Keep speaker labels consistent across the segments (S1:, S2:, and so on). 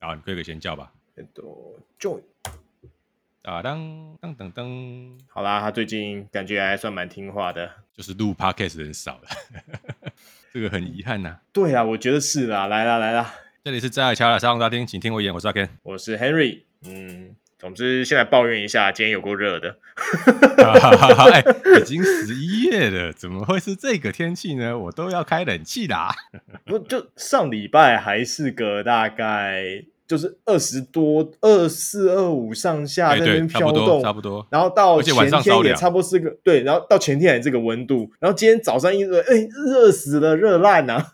S1: 啊，你可以先叫吧。
S2: 很多 Joy
S1: 啊，当当当当，
S2: 好啦，他最近感觉还算蛮听话的，
S1: 就是录 Podcast 人少了，这个很遗憾呐、啊。
S2: 对啊，我觉得是啦。来啦来啦，
S1: 这里是在乔的沙龙大厅，请听我演，我是阿 Ken，
S2: 我是 Henry。嗯，总之现在抱怨一下，今天有够热的。
S1: 哎，已经十一月了，怎么会是这个天气呢？我都要开冷气啦。
S2: 不，就上礼拜还是个大概。就是二十多、二四、二五上下在那边飘动，
S1: 差不多，差不多。
S2: 然后到前天也差不多是个对，然后到前天也这个温度，然后今天早上一热，哎，热死了，热烂呐！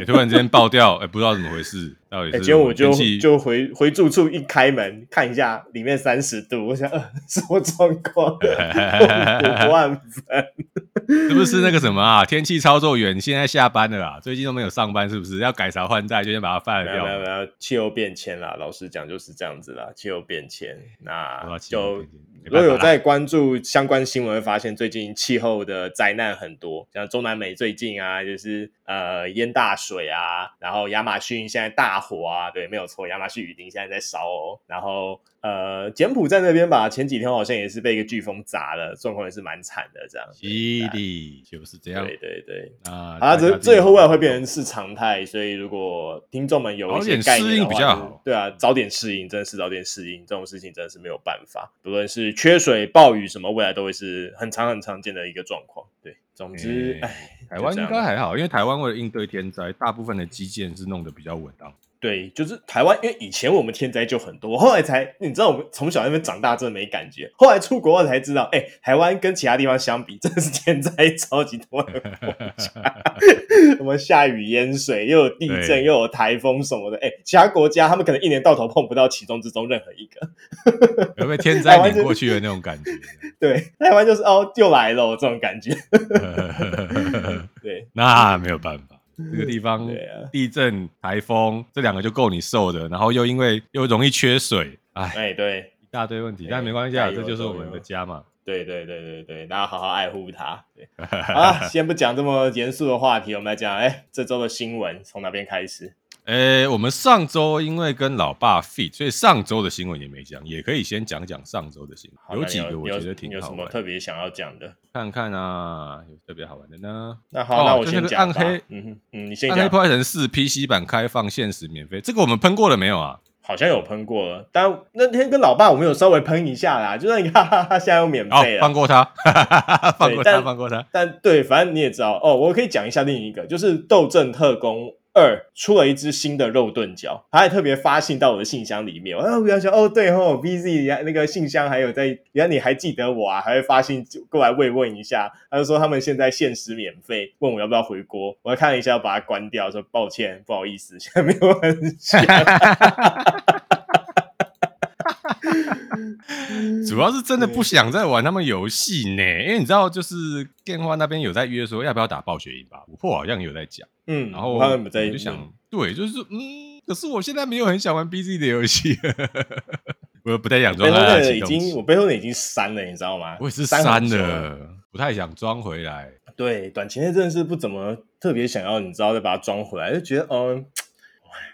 S1: 你突然之间爆掉，哎，不知道怎么回事。到底是？
S2: 今天我就就回回住处一开门看一下，里面三十度，我想，呃，什么状况？五万分，
S1: 是不是那个什么啊？天气操作员现在下班了啦？最近都没有上班，是不是？要改朝换代，就先把它放掉。
S2: 没有没有，气候变迁啦，老实讲就是这样子啦，气候变迁，那就。如果有在关注相关新闻，会发现最近气候的灾难很多，像中南美最近啊，就是呃淹大水啊，然后亚马逊现在大火啊，对，没有错，亚马逊雨林现在在烧哦，然后。呃，柬埔寨那边吧，前几天好像也是被一个飓风砸了，状况也是蛮惨的，这样。
S1: 犀利，就是这样。
S2: 对对对，
S1: 啊，
S2: 啊，这最后未来会变成是常态，所以如果听众们有一些概念的话，
S1: 比较好。
S2: 对啊，早点适应，真的是早点适应，这种事情真的是没有办法。不论是缺水、暴雨什么，未来都会是很常很常见的一个状况。对，总之，哎、欸，
S1: 台湾应该还好，因为台湾为了应对天灾，大部分的基建是弄得比较稳当。
S2: 对，就是台湾，因为以前我们天灾就很多，后来才你知道，我们从小那边长大真的没感觉，后来出国后才知道，哎，台湾跟其他地方相比，真的是天灾超级多的国家，什么下雨淹水，又有地震，又有台风什么的，哎，其他国家他们可能一年到头碰不到其中之中任何一个，
S1: 有没有天灾碾过去的那种感觉？
S2: 对，台湾就是哦，又来了这种感觉，对，
S1: 那没有办法。这个地 方，地震、台风这两个就够你受的，然后又因为又容易缺水，哎，
S2: 对，
S1: 一大堆问题，但没关系啊，这就是我们的家嘛。
S2: 对对对对对，大家好好爱护它。对，好，先不讲这么严肃的话题，我们来讲，哎，这周的新闻从哪边开始？
S1: 诶，我们上周因为跟老爸 fit，所以上周的新闻也没讲，也可以先讲讲上周的新闻。有几个我觉得挺好玩的。
S2: 有什么特别想要讲的？
S1: 看看啊，有特别好玩的呢。
S2: 那好，那我先讲。
S1: 暗黑，
S2: 嗯哼，嗯，你先讲。
S1: 暗黑破坏神四 PC 版开放限时免费，这个我们喷过了没有啊？
S2: 好像有喷过了，但那天跟老爸我们有稍微喷一下啦，就是你看，哈哈，现在又免费了。
S1: 放过他，放过他，放过他。
S2: 但对，反正你也知道哦，我可以讲一下另一个，就是斗阵特工。二出了一只新的肉盾角，他还特别发信到我的信箱里面。啊，我要想，哦，对吼，BZ 那个信箱还有在，原来你还记得我啊？还会发信过来慰问一下。他就说他们现在限时免费，问我要不要回国。我看了一下，把它关掉，说抱歉，不好意思，现在没有很想。
S1: 主要是真的不想再玩他们游戏呢，因为你知道，就是电话那边有在约说要不要打暴雪英吧，琥珀好像有在讲，
S2: 嗯，
S1: 然后我就想，对，就是嗯，可是我现在没有很想玩 BZ 的游戏，我不太想装。
S2: 已经，我背后的已经删了，你知道吗？
S1: 我也是删了，不太想装回来。
S2: 对，短期内真的是不怎么特别想要，你知道再把它装回来，就觉得嗯。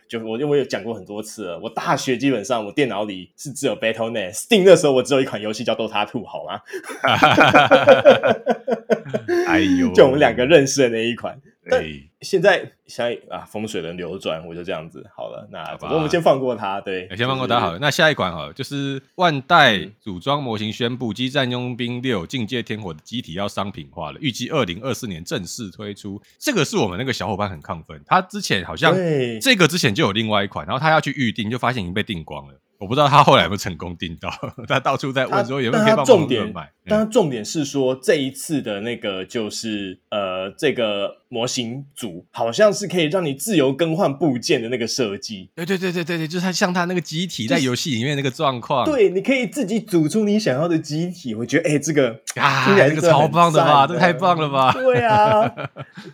S2: 就我因为我有讲过很多次了，我大学基本上我电脑里是只有 Battle.net，Steam 那时候我只有一款游戏叫 Dota 2，好吗？
S1: 哎呦，
S2: 就我们两个认识的那一款。对，现在现在啊，风水轮流转，我就这样子好了。那我们先放过他，对，
S1: 先放过他好了。那下一款好了，就是万代组装模型宣布，《激战佣兵六：境界天火》的机体要商品化了，预计二零二四年正式推出。这个是我们那个小伙伴很亢奋，他之前好像这个之前就有另外一款，然后他要去预定，就发现已经被订光了。我不知道他后来有没有成功订到，他到处在问说有没有可以帮我们买。
S2: 但他重点是说这一次的那个就是呃这个。模型组好像是可以让你自由更换部件的那个设计，
S1: 对对对对对对，就是它像它那个机体在游戏里面那个状况，
S2: 对，你可以自己组出你想要的机体。我觉得，哎、欸，这个
S1: 啊，这个超棒的吧，这个太棒了吧？
S2: 对啊，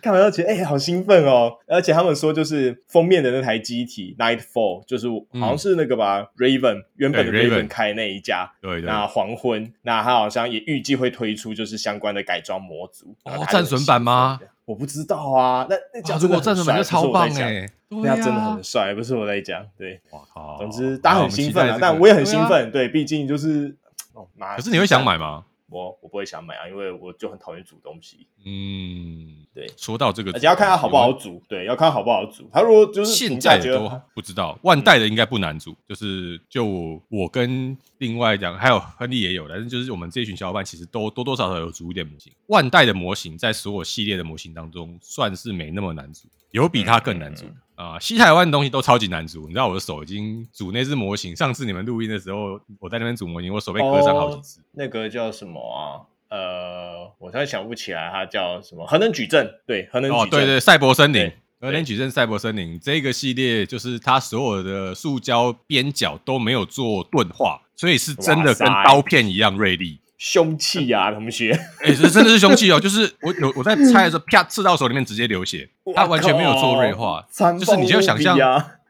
S2: 看完都觉得，哎、欸，好兴奋哦！而且他们说，就是封面的那台机体 Nightfall，就是好像是那个吧、嗯、Raven 原本的 Raven 开那一家，
S1: 对，对，对，
S2: 那黄昏，那他好像也预计会推出就是相关的改装模组。
S1: 哦，战损版吗？
S2: 我不知道啊。那那讲、啊、
S1: 如果战神本就超棒哎、
S2: 欸，那、他、真的很帅，不是我在讲。对，哇
S1: 靠！
S2: 总之大家很兴奋啊，这个、但我也很兴奋。对，毕、啊、竟就是哦。
S1: 可是你会想买吗？
S2: 我我不会想买啊，因为我就很讨厌煮东西。
S1: 嗯，
S2: 对。
S1: 说到这个，
S2: 而且要看它好不好煮。对，要看好不好煮。它如果就是
S1: 现在都不知道，万代的应该不难煮。嗯、就是就我跟另外讲，还有亨利也有，但是就是我们这一群小伙伴其实都多多少少有煮一点模型。万代的模型在所有系列的模型当中，算是没那么难煮，有比它更难煮。啊、呃，西台湾的东西都超级难煮，你知道我的手已经煮那只模型。上次你们录音的时候，我在那边煮模型，我手被割伤好几次。
S2: 那个叫什么啊？呃，我突然想不起来，它叫什么？核能矩阵，对，核能矩阵，哦，对对，赛博森林，核能矩阵，赛博森林这个系列，就是它所有的塑胶边角都没有做钝化，所以是真的跟刀片一样锐利。凶器呀、啊，同学！
S1: 哎、欸，这真的是凶器哦！就是我有我在猜的时候，啪刺到手里面，直接流血。他完全没有做锐化，就是你就想象，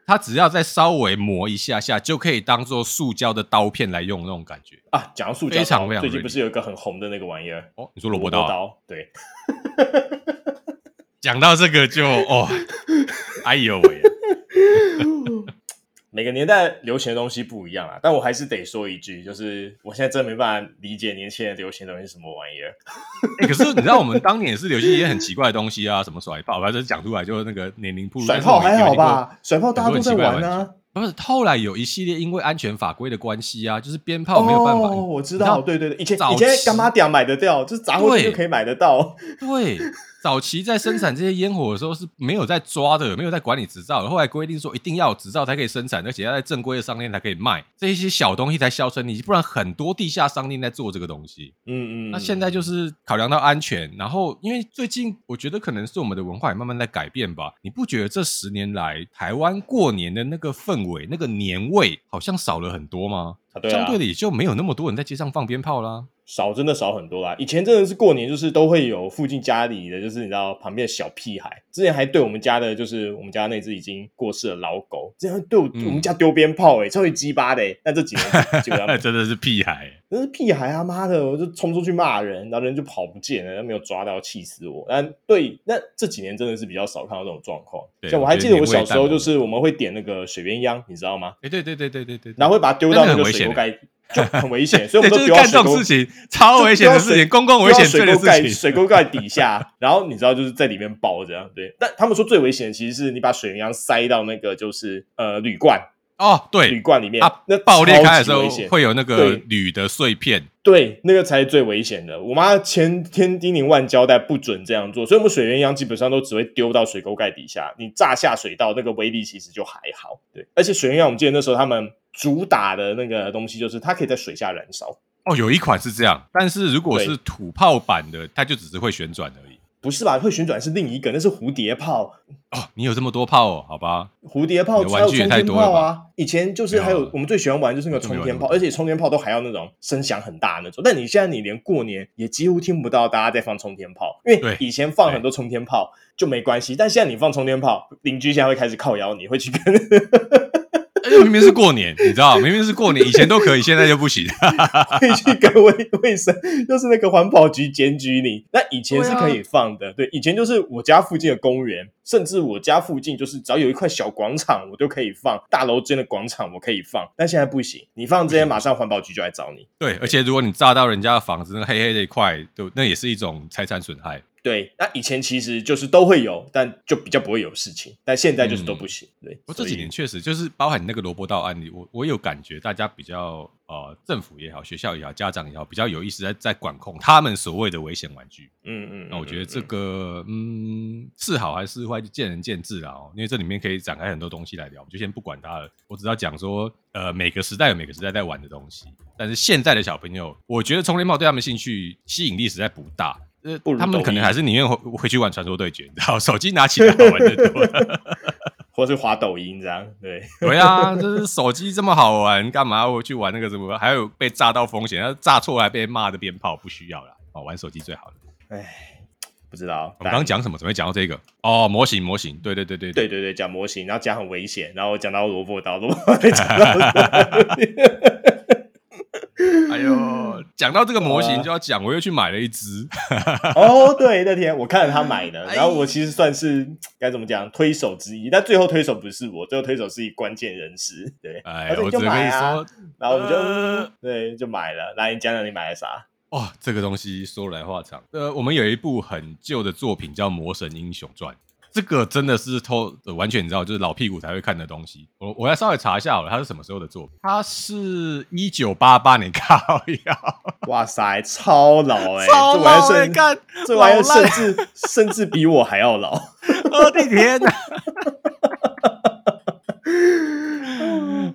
S1: 他只要再稍微磨一下下，就可以当做塑胶的刀片来用那种感觉
S2: 啊！讲到塑胶，
S1: 非常非常。
S2: 最近不是有一个很红的那个玩意儿？
S1: 哦，你说萝卜？刀
S2: 对。
S1: 讲到这个就哦，哎呦喂！
S2: 每个年代流行的东西不一样啊，但我还是得说一句，就是我现在真的没办法理解年轻人流行的东西是什么玩意儿。
S1: 欸、可是你知道，我们当年也是流行一些很奇怪的东西啊，什么甩炮，反正讲出来就那个年龄不如。
S2: 甩炮还好吧？甩炮大家都在玩啊。
S1: 不是，后来有一系列因为安全法规的关系啊，就是鞭炮没有办法。
S2: 哦，我知道，对对对，以前以前干嘛点买得掉，就是杂货店就可以买得到。
S1: 对。对早期在生产这些烟火的时候是没有在抓的，没有在管理执照的。后来规定说一定要有执照才可以生产，而且要在正规的商店才可以卖，这一些小东西才销声匿迹，不然很多地下商店在做这个东西。嗯嗯。那现在就是考量到安全，然后因为最近我觉得可能是我们的文化也慢慢在改变吧。你不觉得这十年来台湾过年的那个氛围、那个年味好像少了很多吗？啊对啊。相对的也就没有那么多人在街上放鞭炮啦。
S2: 少真的少很多啦！以前真的是过年，就是都会有附近家里的，就是你知道旁边的小屁孩，之前还对我们家的，就是我们家那只已经过世的老狗，这样对我、嗯、我们家丢鞭炮、欸，哎，超级鸡巴的、欸。那这几年基本上
S1: 真的是屁孩，
S2: 真是屁孩啊！妈的，我就冲出去骂人，然后人就跑不见了，没有抓到，气死我！但对，那这几年真的是比较少看到这种状况。像我还记得我小时候，就是我们会点那个水鸳鸯，你知道吗？
S1: 哎、欸，对对对对对对，
S2: 然后会把它丢到那个水沟盖。就很危险，所以我们都丢
S1: 干这种事情，超危险的事情，公共危险水沟盖
S2: 水沟盖底下，然后你知道就是在里面包这样，对。但他们说最危险的其实是你把水鸳鸯塞到那个就是呃铝罐
S1: 哦，对，
S2: 铝罐里面，
S1: 啊那爆裂开的时候会有那个铝的碎片，
S2: 对，那个才是最危险的。我妈前天叮咛万交代不准这样做，所以我们水鸳鸯基本上都只会丢到水沟盖底下，你炸下水道那个威力其实就还好，对。而且水鸳鸯我们记得那时候他们。主打的那个东西就是它可以在水下燃烧
S1: 哦，有一款是这样，但是如果是土炮版的，它就只是会旋转而已。
S2: 不是吧？会旋转是另一个，那是蝴蝶炮
S1: 哦。你有这么多炮哦？好吧，
S2: 蝴蝶炮还有冲天炮啊。以前就是还有我们最喜欢玩就是那个冲天炮，而且冲天炮都还要那种声响很大那种。但你现在你连过年也几乎听不到大家在放冲天炮，因为以前放很多冲天炮就没关系，但现在你放冲天炮，邻居现在会开始靠咬，你会去跟。
S1: 明明是过年，你知道，明明是过年，以前都可以，现在就不行。
S2: 可以去跟卫卫生，就是那个环保局检举你。那以前是可以放的，对，以前就是我家附近的公园，甚至我家附近就是只要有一块小广场，我都可以放。大楼间的广场我可以放，但现在不行，你放这些，马上环保局就来找你。
S1: 对，而且如果你炸到人家的房子，那黑黑的一块，对，那也是一种财产损害。
S2: 对，那以前其实就是都会有，但就比较不会有事情。但现在就是都不行。嗯、对，
S1: 我这几年确实就是包含你那个萝卜刀案例，我我有感觉，大家比较呃，政府也好，学校也好，家长也好，比较有意识在在管控他们所谓的危险玩具。嗯嗯，那我觉得这个嗯是好还是坏，就见仁见智了哦。因为这里面可以展开很多东西来聊，我就先不管它了。我只要讲说，呃，每个时代有每个时代在玩的东西，但是现在的小朋友，我觉得充电帽对他们兴趣吸引力实在不大。呃，他们可能还是宁愿回回去玩传说对决，然后 手机拿起来好玩的多，
S2: 或是滑抖音这样。对，
S1: 对啊，就是手机这么好玩，干嘛我去玩那个什么？还有被炸到风险，要炸错还被骂的鞭炮，不需要了。哦，玩手机最好了。
S2: 哎，不知道
S1: 我们刚刚讲什么？怎么会讲到这个？哦，模型，模型，对对对对
S2: 对对对，讲模型，然后讲很危险，然后讲到萝卜刀，萝卜刀。
S1: 哎呦，讲 讲到这个模型就要讲，我又去买了一只。
S2: 哦，对，那天我看了他买的，然后我其实算是该怎么讲推手之一，但最后推手不是我，最后推手是一关键人士。对，
S1: 哎，我只跟你说，
S2: 然后我们就对就买了。来，你讲讲你买了啥？
S1: 哇，这个东西说来话长。呃，我们有一部很旧的作品叫《魔神英雄传》。这个真的是偷，完全你知道，就是老屁股才会看的东西。我我来稍微查一下好了，它是什么时候的作品？它是一九八八年靠呀，
S2: 哇塞，超老哎、欸，
S1: 超老哎、
S2: 这玩意儿甚至甚至比我还要老。
S1: 我的天哪！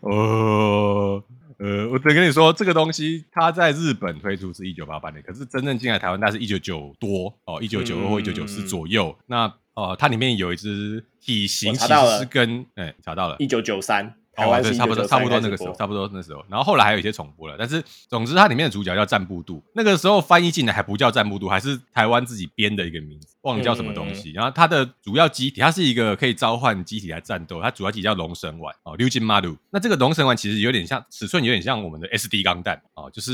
S1: 哦，呃，我只跟你说，这个东西它在日本推出是一九八八年，可是真正进来台湾，那是一九九多哦，一九九二或一九九四左右。嗯、那呃，它里面有一只体型其实是跟哎，查到了，
S2: 一九九三。
S1: 哦，对，差不多，差不多那个时候，差不多那时候。然后后来还有一些重播了，但是总之它里面的主角叫战步度。那个时候翻译进来还不叫战步度，还是台湾自己编的一个名字，忘了叫什么东西。嗯、然后它的主要机体，它是一个可以召唤机体来战斗，它主要机体叫龙神丸哦，竜金马鲁。那这个龙神丸其实有点像尺寸，有点像我们的 SD 钢弹哦，就是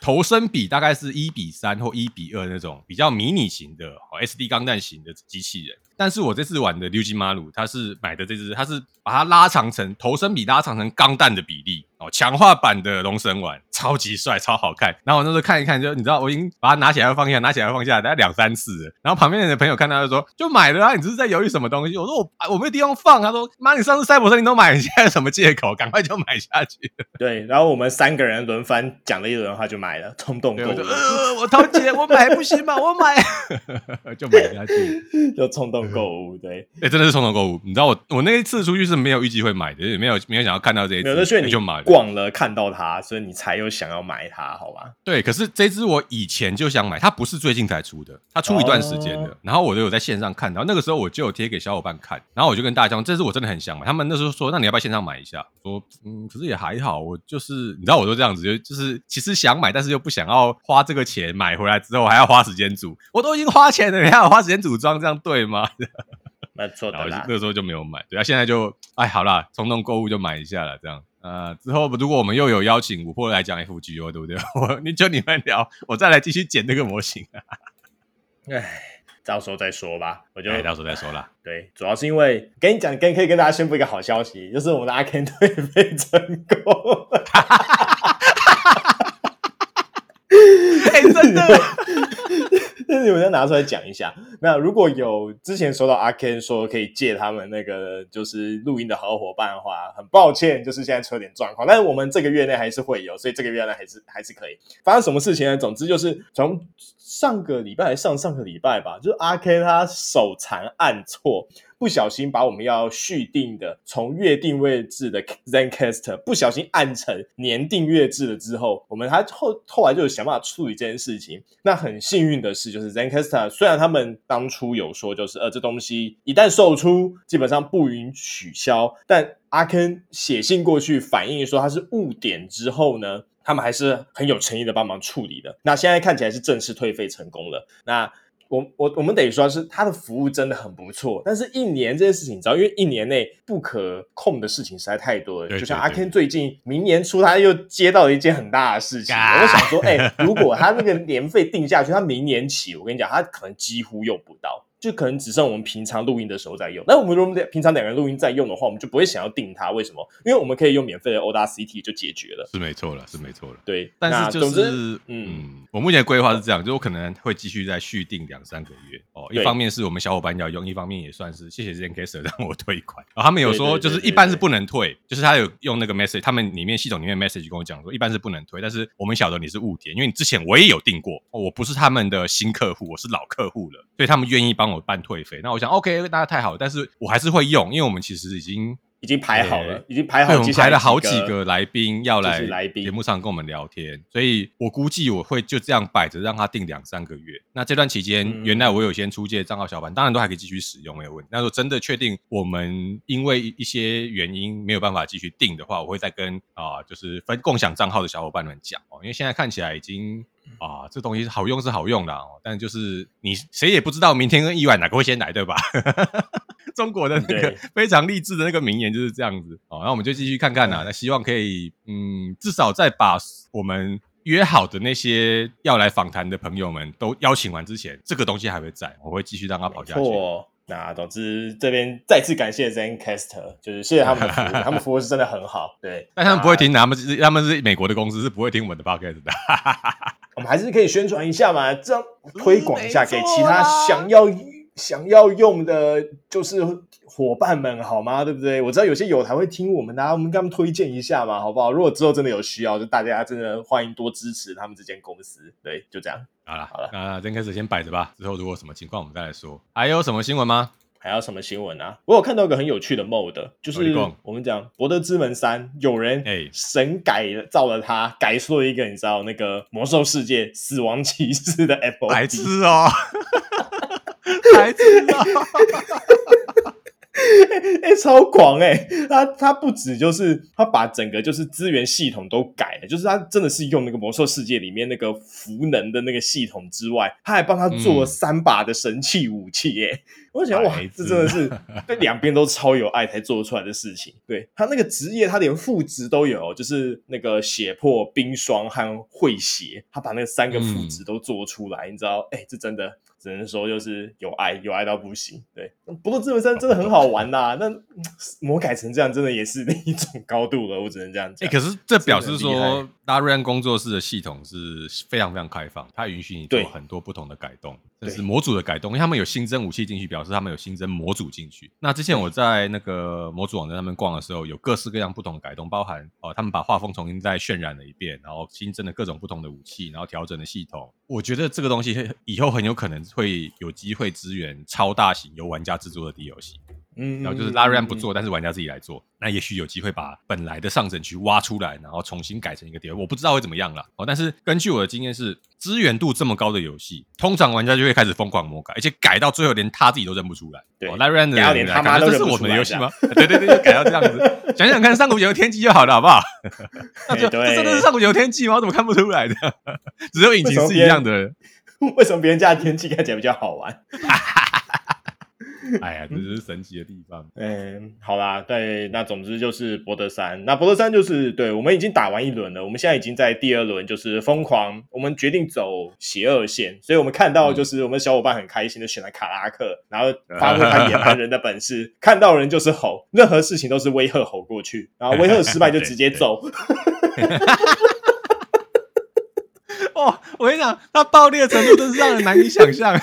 S1: 头身比大概是一比三或一比二那种比较迷你型的哦 SD 钢弹型的机器人。但是我这次玩的竜金马鲁，它是买的这只，它是把它拉长成头身比拉长成钢弹的比例。哦，强化版的龙神丸超级帅，超好看。然后我那时候看一看，就你知道，我已经把它拿起来放下，拿起来放下，大概两三次了。然后旁边的朋友看到就说：“就买了啊，你这是在犹豫什么东西？”我说：“我我没有地方放。”他说：“妈，你上次赛博森你都买，你现在什么借口？赶快就买下去。”
S2: 对，然后我们三个人轮番讲了一轮话，就买了，冲动购物。
S1: 呃，我掏钱，我买不行吗？我买，就买下去，
S2: 就冲动购物。对，
S1: 哎、欸，真的是冲动购物。你知道我我那一次出去是没有预计会买的，也没有没有想要看到这一次，
S2: 你
S1: 就买了。
S2: 逛了看到它，所以你才有想要买它，好吧？
S1: 对，可是这只我以前就想买，它不是最近才出的，它出一段时间的。哦、然后我就有在线上看到，那个时候我就有贴给小伙伴看，然后我就跟大家讲，这只我真的很想买。他们那时候说，那你要不要线上买一下？说，嗯，可是也还好，我就是你知道，我都这样子，就就是其实想买，但是又不想要花这个钱买回来之后还要花时间组，我都已经花钱了，你还要花时间组装，这样对吗？
S2: 那错的啦，
S1: 那时候就没有买，对啊，现在就哎好啦，冲动购物就买一下了，这样。呃，之后如果我们又有邀请五破来讲 FGO，对不对？我你就你们聊，我再来继续剪那个模型。
S2: 哎，到时候再说吧，我就
S1: 到时候再说啦。
S2: 对，主要是因为跟你讲，跟可以跟大家宣布一个好消息，就是我们的阿 Ken 退费成功。
S1: 哎，真的。
S2: 但是我要拿出来讲一下，那如果有之前收到阿 Ken 说可以借他们那个就是录音的好伙伴的话，很抱歉，就是现在出了点状况，但是我们这个月内还是会有，所以这个月内还是还是可以。发生什么事情呢？总之就是从上个礼拜还上上个礼拜吧，就是阿 Ken 他手残按错。不小心把我们要续订的从月订阅制的 Zencastr 不小心按成年订阅制了之后，我们还后后来就想办法处理这件事情。那很幸运的是，就是 Zencastr 虽然他们当初有说就是呃这东西一旦售出基本上不允取消，但阿坑写信过去反映说他是误点之后呢，他们还是很有诚意的帮忙处理的。那现在看起来是正式退费成功了。那我我我们得说是他的服务真的很不错，但是一年这件事情你知道，因为一年内不可控的事情实在太多了。对对对，就像阿 Ken 最近明年初他又接到了一件很大的事情，我就想说，哎、欸，如果他那个年费定下去，他明年起，我跟你讲，他可能几乎用不到。就可能只剩我们平常录音的时候在用。那我们如果平常两个人录音在用的话，我们就不会想要定它。为什么？因为我们可以用免费的 Audacity 就解决了。
S1: 是没错了，是没错了。
S2: 对，
S1: 但是就是，
S2: 嗯，
S1: 嗯，我目前的规划是这样，就我可能会继续再续订两三个月。哦，一方面是我们小伙伴要用，一方面也算是谢谢 Zencastr 让我退款。然后他们有说，就是一般是不能退，就是他有用那个 message，他们里面系统里面 message 跟我讲说，一般是不能退。但是我们晓得你是误点，因为你之前我也有订过，我不是他们的新客户，我是老客户了，所以他们愿意帮我办退费。那我想，OK，那太好了，但是我还是会用，因为我们其实已经
S2: 已经排好了，已经排好，我们
S1: 排了好几个来宾要来节目上跟我们聊天，所以我估计我会就这样摆着，让他定两三个月。那这段期间，嗯、原来我有先出借账号小板，当然都还可以继续使用，没有问题。那如果真的确定我们因为一些原因没有办法继续定的话，我会再跟啊、呃，就是分共享账号的小伙伴们讲哦，因为现在看起来已经。啊，这东西好用是好用的，哦，但就是你谁也不知道明天跟意外哪个会先来，对吧？中国的那个非常励志的那个名言就是这样子。哦，那我们就继续看看呐，那希望可以，嗯，至少在把我们约好的那些要来访谈的朋友们都邀请完之前，这个东西还会在，我会继续让它跑下去。
S2: 那总之这边再次感谢 Zencastr，就是谢谢他们的服务，他们服务是真的很好。对，
S1: 但他们不会听，他们是他们是美国的公司，是不会听我们的 podcast 的。
S2: 我们还是可以宣传一下嘛，这样推广一下给其他想要。想要用的就是伙伴们，好吗？对不对？我知道有些友台会听我们的，我们给他们推荐一下嘛，好不好？如果之后真的有需要，就大家真的欢迎多支持他们这间公司。对，就这样。
S1: 好了，好了，那先开始先摆着吧。之后如果什么情况，我们再来说。还有什么新闻吗？
S2: 还有什么新闻啊？我有看到一个很有趣的 mode，就是我们讲《博德之门三》，有人哎神改造了它，改出了一个你知道那个魔兽世界死亡骑士的 Apple，
S1: 白痴哦。白痴啊，
S2: 哎，超狂哎、欸！他他不止就是他把整个就是资源系统都改了，就是他真的是用那个魔兽世界里面那个符能的那个系统之外，他还帮他做了三把的神器武器耶、欸！嗯、我想哇，这真的是 对两边都超有爱才做出来的事情。对他那个职业，他连副职都有，就是那个血破、冰霜和会血，他把那三个副职都做出来，嗯、你知道？哎，这真的。只能说就是有爱，有爱到不行。对，不过这本身真的很好玩呐、啊。那魔改成这样，真的也是另一种高度了。我只能这样讲。哎、
S1: 欸，可是这表示说，拉瑞安工作室的系统是非常非常开放，它允许你做很多不同的改动，这是模组的改动。因为他们有新增武器进去，表示他们有新增模组进去。那之前我在那个模组网站上面逛的时候，有各式各样不同的改动，包含哦，他们把画风重新再渲染了一遍，然后新增了各种不同的武器，然后调整了系统。我觉得这个东西以后很有可能。会有机会支援超大型由玩家制作的 DLC，嗯，然后就是拉瑞安不做，嗯、但是玩家自己来做，那也许有机会把本来的上整区挖出来，然后重新改成一个 DLC，我不知道会怎么样了哦。但是根据我的经验是，支援度这么高的游戏，通常玩家就会开始疯狂魔改，而且改到最后连他自己都认不出来。对，拉瑞安的人连他妈都这是我们的游戏吗？对对对，就改到这样子。想想看，上古卷轴天际就好了，好不好？那就这真的是上古卷轴天际吗？我怎么看不出来的？只有引擎是一样的。
S2: 为什么别人家的天气看起来比较好玩？
S1: 哎呀，这就是神奇的地方。
S2: 嗯，好啦，对，那总之就是博德山。那博德山就是，对，我们已经打完一轮了，我们现在已经在第二轮，就是疯狂。我们决定走邪恶线，所以我们看到就是我们小伙伴很开心的选了卡拉克，然后发挥他野蛮人的本事，看到人就是吼，任何事情都是威吓吼过去，然后威吓失败就直接走。
S1: 哦，我跟你讲，他爆裂的程度真是让人难以想象，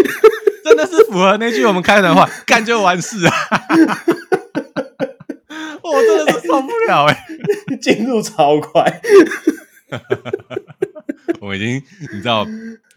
S1: 真的是符合那句我们开的话，干就完事啊！我、哦、真的是受不了哎、
S2: 欸，进入超快，
S1: 我已经你知道。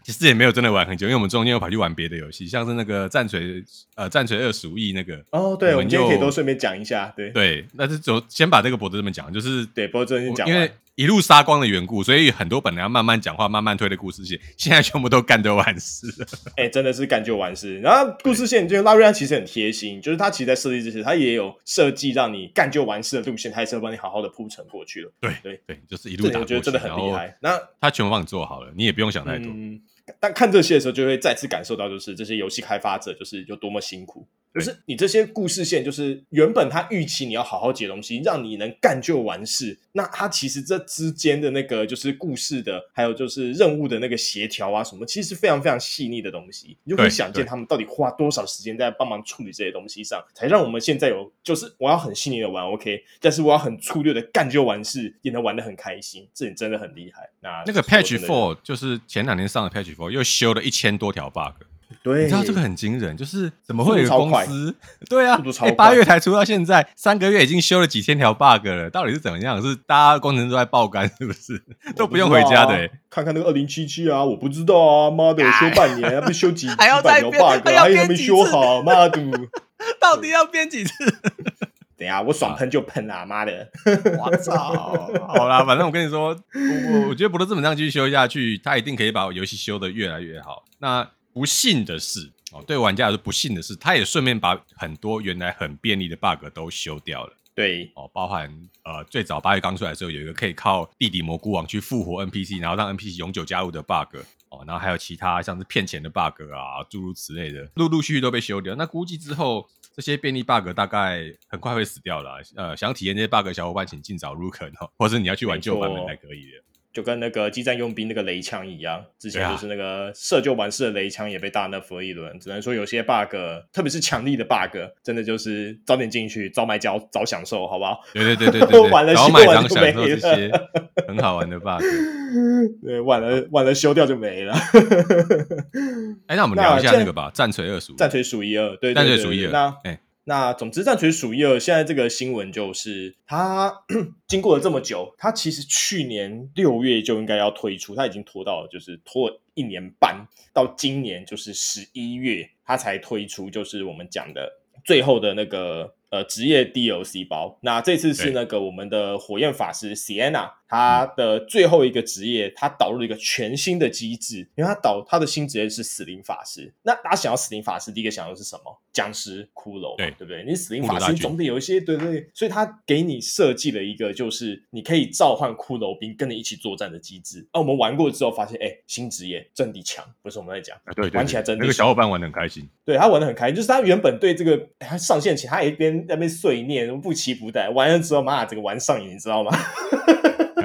S1: 其实也没有真的玩很久，因为我们中间又跑去玩别的游戏，像是那个战锤呃战锤二十五亿那个。
S2: 哦，对，我们今天可以都顺便讲一下，对。
S1: 对，那就走先把这个博德这么讲，就是
S2: 对博德先讲，
S1: 因为一路杀光的缘故，所以很多本来要慢慢讲话、慢慢推的故事线，现在全部都干就完事了。
S2: 哎、欸，真的是干就完事。然后故事线就拉瑞安其实很贴心，就是他其实在设计之前，他也有设计让你干就完事的路线，他也是要帮你好好的铺陈过去了。
S1: 对对对，就是一路打
S2: 我觉得真的很厉害。那
S1: 他全部帮你做好了，你也不用想太多。
S2: 嗯但看这些的时候，就会再次感受到，就是这些游戏开发者就是有多么辛苦。就是你这些故事线，就是原本他预期你要好好解东西，让你能干就完事。那他其实这之间的那个就是故事的，还有就是任务的那个协调啊什么，其实是非常非常细腻的东西。你就可以想见他们到底花多少时间在帮忙处理这些东西上，才让我们现在有就是我要很细腻的玩 OK，但是我要很粗略的干就完事，也能玩得很开心。这点真的很厉害。那
S1: 那个 Patch Four 就是前两年上的 Patch Four 又修了一千多条 bug。
S2: 对，
S1: 你知道这个很惊人，就是怎么会有公司？对啊，八月才出到现在，三个月已经修了几千条 bug 了，到底是怎么样？是大家工程师都在爆肝，是不是？都不用回家的、欸？
S2: 看看那个二零七七啊，我不知道啊，妈的，修半年，要不修几 还要几百条 bug，还还没修好，妈的，
S1: 到底要编几次？
S2: 等下我爽喷就喷啊，妈的！
S1: 我操！好啦，反正我跟你说，我我觉得不能这么这样继续修下去，他一定可以把游戏修得越来越好。那。不幸的是，哦，对玩家来说不幸的是，他也顺便把很多原来很便利的 bug 都修掉了。
S2: 对，
S1: 哦，包含呃，最早八月刚出来的时候，有一个可以靠地底蘑菇网去复活 NPC，然后让 NPC 永久加入的 bug，哦，然后还有其他像是骗钱的 bug 啊，诸如此类的，陆陆续续都被修掉。那估计之后这些便利 bug 大概很快会死掉了。呃，想体验这些 bug 的小伙伴，请尽早入坑哦，或者你要去玩旧版本才可以的。
S2: 就跟那个激战佣兵那个雷枪一样，之前就是那个射就完事的雷枪也被大 nerf 了一轮。只能说有些 bug，特别是强力的 bug，真的就是早点进去，早买早早享受，好不好？
S1: 对对对对对，
S2: 晚了
S1: 早买早享受这
S2: 些
S1: 很好玩的 bug。
S2: 对，晚了晚了修掉就没了。
S1: 哎，那我们聊一下那个吧，战锤二数，
S2: 战锤数一二，对，
S1: 战锤数一二。
S2: 那哎。那总之，战锤鼠一二现在这个新闻就是，它 经过了这么久，它其实去年六月就应该要推出，它已经拖到，就是拖了一年半，到今年就是十一月，它才推出，就是我们讲的最后的那个呃职业 DLC 包。那这次是那个我们的火焰法师 Sienna。他的最后一个职业，他导入了一个全新的机制，因为他导他的新职业是死灵法师。那大家想要死灵法师，第一个想到的是什么？僵尸骷髅，对对不对？你死灵法师总得有一些，对对对。所以他给你设计了一个，就是你可以召唤骷髅兵跟你一起作战的机制。啊，我们玩过之后发现，哎，新职业阵地强，不是我们在讲，啊、对，对，对，玩起来阵地强。
S1: 那个小伙伴玩的很开心，
S2: 对他玩的很开心，就是他原本对这个他上线前，他一边在那边碎念，不期不待，玩了之后，妈这个玩上瘾，你知道吗？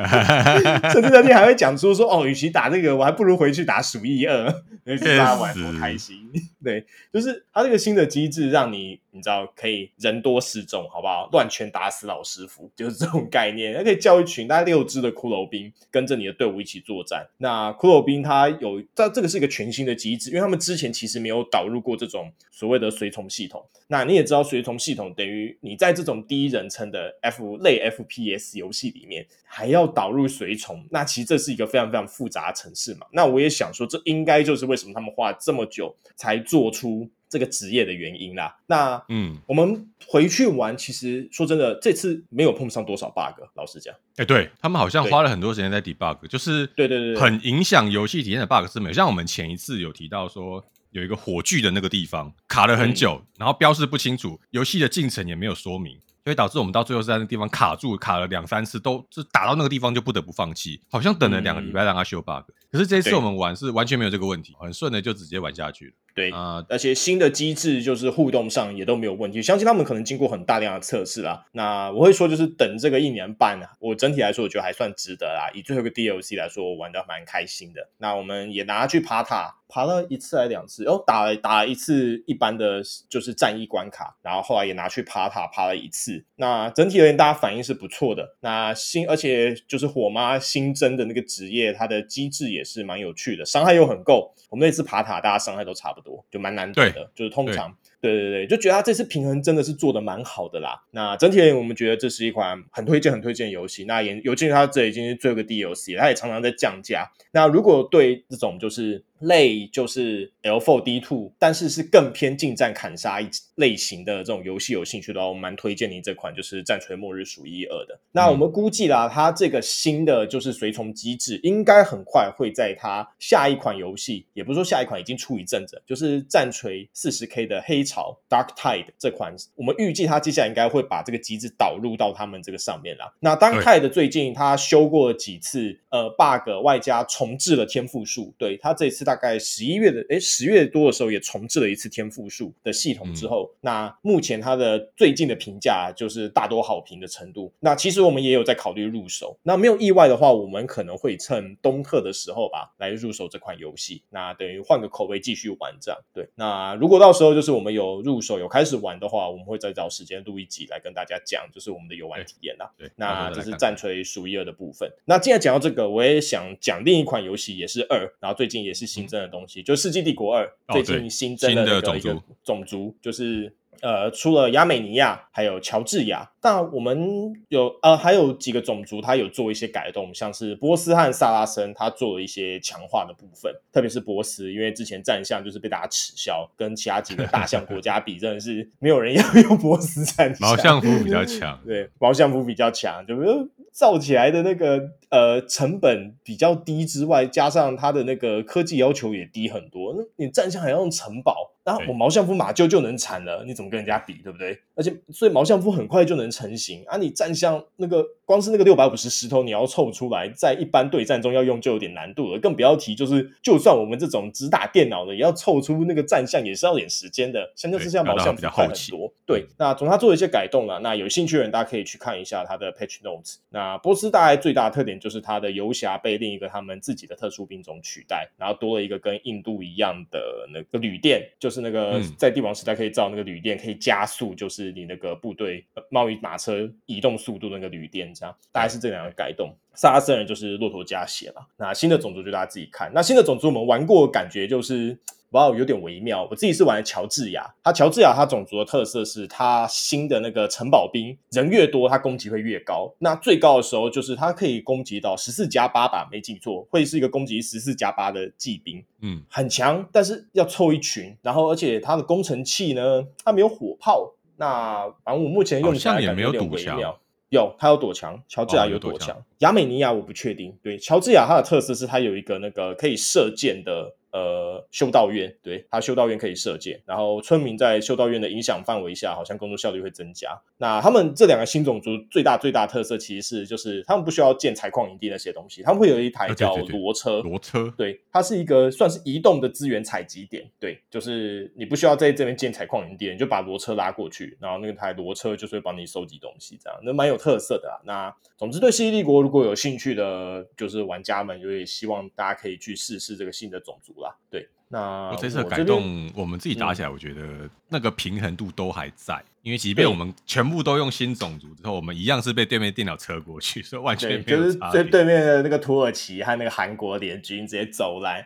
S2: 甚至那天还会讲出说：“哦，与其打这个，我还不如回去打鼠疫二，因为大家玩多开心。”对，就是他这个新的机制，让你你知道可以人多势众，好不好？乱拳打死老师傅，就是这种概念。他可以叫一群大概六只的骷髅兵跟着你的队伍一起作战。那骷髅兵他有，这这个是一个全新的机制，因为他们之前其实没有导入过这种所谓的随从系统。那你也知道，随从系统等于你在这种第一人称的 F 类 FPS 游戏里面还要。导入随从，那其实这是一个非常非常复杂的程式嘛。那我也想说，这应该就是为什么他们花这么久才做出这个职业的原因啦。那嗯，我们回去玩，其实说真的，这次没有碰上多少 bug。老实讲，
S1: 哎，对他们好像花了很多时间在 debug，就是对对对，很影响游戏体验的 bug 是没有。像我们前一次有提到说，有一个火炬的那个地方卡了很久，然后标示不清楚，游戏的进程也没有说明。所以导致我们到最后是在那个地方卡住，卡了两三次，都是打到那个地方就不得不放弃，好像等了两个礼拜让他修 bug。嗯、可是这一次我们玩是完全没有这个问题，很顺的就直接玩下去了。
S2: 对啊，呃、而且新的机制就是互动上也都没有问题，相信他们可能经过很大量的测试啦。那我会说就是等这个一年半啊，我整体来说我觉得还算值得啦。以最后一个 DLC 来说，我玩的蛮开心的。那我们也拿去爬塔，爬了一次还两次？哦，打了打了一次一般的就是战役关卡，然后后来也拿去爬塔爬了一次。那整体而言，大家反应是不错的。那新而且就是火妈新增的那个职业，它的机制也是蛮有趣的，伤害又很够。我们那次爬塔，大家伤害都差不多，就蛮难得的。就是通常，对对对，就觉得他这次平衡真的是做的蛮好的啦。那整体而言，我们觉得这是一款很推荐、很推荐的游戏。那也尤其是它这已经是最后一个 DLC，它也常常在降价。那如果对这种就是。类就是 L4D2，但是是更偏近战砍杀一类型的这种游戏有兴趣的话，我蛮推荐你这款就是战锤末日数一二的。那我们估计啦，它这个新的就是随从机制，应该很快会在它下一款游戏，也不是说下一款已经出一阵子，就是战锤四十 K 的黑潮 Dark Tide 这款，我们预计它接下来应该会把这个机制导入到他们这个上面啦。那 Dark Tide 最近它修过了几次呃 bug，外加重置了天赋树，对它这次大概十一月的诶十月多的时候也重置了一次天赋树的系统之后，嗯、那目前它的最近的评价就是大多好评的程度。那其实我们也有在考虑入手，那没有意外的话，我们可能会趁冬特的时候吧来入手这款游戏。那等于换个口味继续玩这样。对，那如果到时候就是我们有入手有开始玩的话，我们会再找时间录一集来跟大家讲，就是我们的游玩体验啦。对，那这是战锤数一二的部分。那既然讲到这个，我也想讲另一款游戏，也是二，然后最近也是新增的东西。就《世纪帝国二》最近新增的那个一个种族，就是呃，除了亚美尼亚，还有乔治亚。但我们有呃，还有几个种族，它有做一些改动，像是波斯和萨拉森，它做了一些强化的部分。特别是波斯，因为之前战象就是被大家耻笑，跟其他几个大象国家比，真的是没有人要用波斯战象。
S1: 毛相夫比较强，
S2: 对，毛相夫比较强，就是造起来的那个呃成本比较低之外，加上它的那个科技要求也低很多。那你战象还要用城堡，然后我毛相夫马厩就能产了，你怎么跟人家比，对不对？而且所以毛相夫很快就能成型啊！你战象那个光是那个六百五十石头，你要凑出来，在一般对战中要用就有点难度了，更不要提就是就算我们这种只打电脑的，也要凑出那个战象也是要点时间的。相较之下，毛相夫快很多。对，那从他做了一些改动了，那有兴趣的人大家可以去看一下他的 patch notes。那波斯大概最大的特点就是他的游侠被另一个他们自己的特殊兵种取代，然后多了一个跟印度一样的那个旅店，就是那个在帝王时代可以造那个旅店，可以加速，就是你那个部队贸易马车移动速度那个旅店，这样大概是这两个改动。萨拉森人就是骆驼加血了。那新的种族就大家自己看。那新的种族我们玩过，感觉就是。哇，有点微妙。我自己是玩乔治亚，他乔治亚他种族的特色是，他新的那个城堡兵人越多，他攻击会越高。那最高的时候就是他可以攻击到十四加八吧，没记错，会是一个攻击十四加八的骑兵，嗯，很强。但是要凑一群，然后而且他的工程器呢，他没有火炮。那反正我目前用起来感觉有点微妙。有，他有躲墙，乔治亚有躲墙。亚、哦、美尼亚我不确定。对，乔治亚它的特色是它有一个那个可以射箭的。呃，修道院，对，他修道院可以射箭，然后村民在修道院的影响范围下，好像工作效率会增加。那他们这两个新种族最大最大特色，其实是就是他们不需要建采矿营地那些东西，他们会有一台叫骡车，骡车，对，它是一个算是移动的资源采集点，对，就是你不需要在这边建采矿营地，你就把骡车拉过去，然后那个台骡车就是会帮你收集东西，这样，那蛮有特色的啊。那总之，对世纪帝国如果有兴趣的，就是玩家们，就也希望大家可以去试试这个新的种族。对，那
S1: 这次改动，我们自己打起来，我觉得那个平衡度都还在，嗯、因为即便我们全部都用新种族之后，我们一样是被对面电脑车过去，所以完全没有。
S2: 就是对对面的那个土耳其和那个韩国联军直接走来，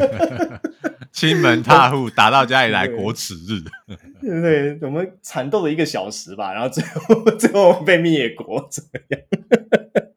S1: 亲门踏户打到家里来，国耻日。
S2: 对，对，我们缠斗了一个小时吧，然后最后 最后被灭国，怎么样？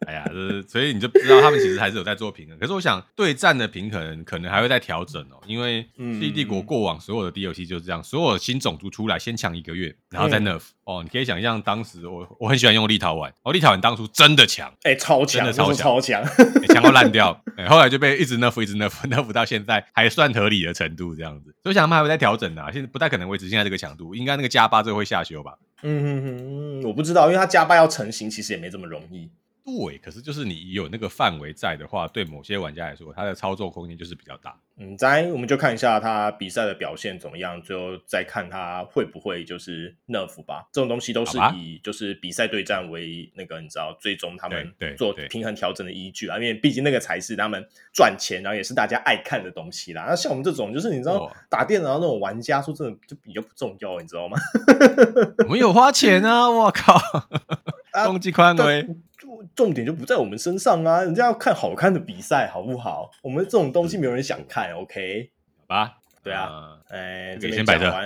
S1: 哎呀，就是所以你就知道他们其实还是有在做平衡。可是我想对战的平衡可能还会再调整哦，因为《世纪帝国》过往所有的 DLC 就是这样，所有新种族出来先抢一个月，然后再 nerf、嗯、哦。你可以想象当时我我很喜欢用立陶宛，哦，立陶宛当初真的强，
S2: 哎、欸，超强，真的超强，超强，
S1: 强到烂掉。哎，后来就被一直 nerf，一直 nerf，nerf 到现在还算合理的程度这样子。所以我想他们还会再调整的、啊，现在不太可能维持现在这个强度，应该那个加八最后会下修吧？
S2: 嗯嗯嗯嗯，我不知道，因为他加八要成型，其实也没这么容易。
S1: 对，可是就是你有那个范围在的话，对某些玩家来说，他的操作空间就是比较大。
S2: 嗯，再我们就看一下他比赛的表现怎么样，最后再看他会不会就是 nerf 吧。这种东西都是以就是比赛对战为那个你知道最终他们做平衡调整的依据啊，因为毕竟那个才是他们赚钱，然后也是大家爱看的东西啦。那像我们这种就是你知道打电脑那种玩家，说真的就比较不重要，你知道吗？
S1: 我们有花钱啊！我靠，攻击宽对。
S2: 重点就不在我们身上啊！人家要看好看的比赛，好不好？我们这种东西没有人想看，OK？
S1: 好吧，
S2: 对啊，哎、呃，
S1: 这边先摆着。
S2: 好，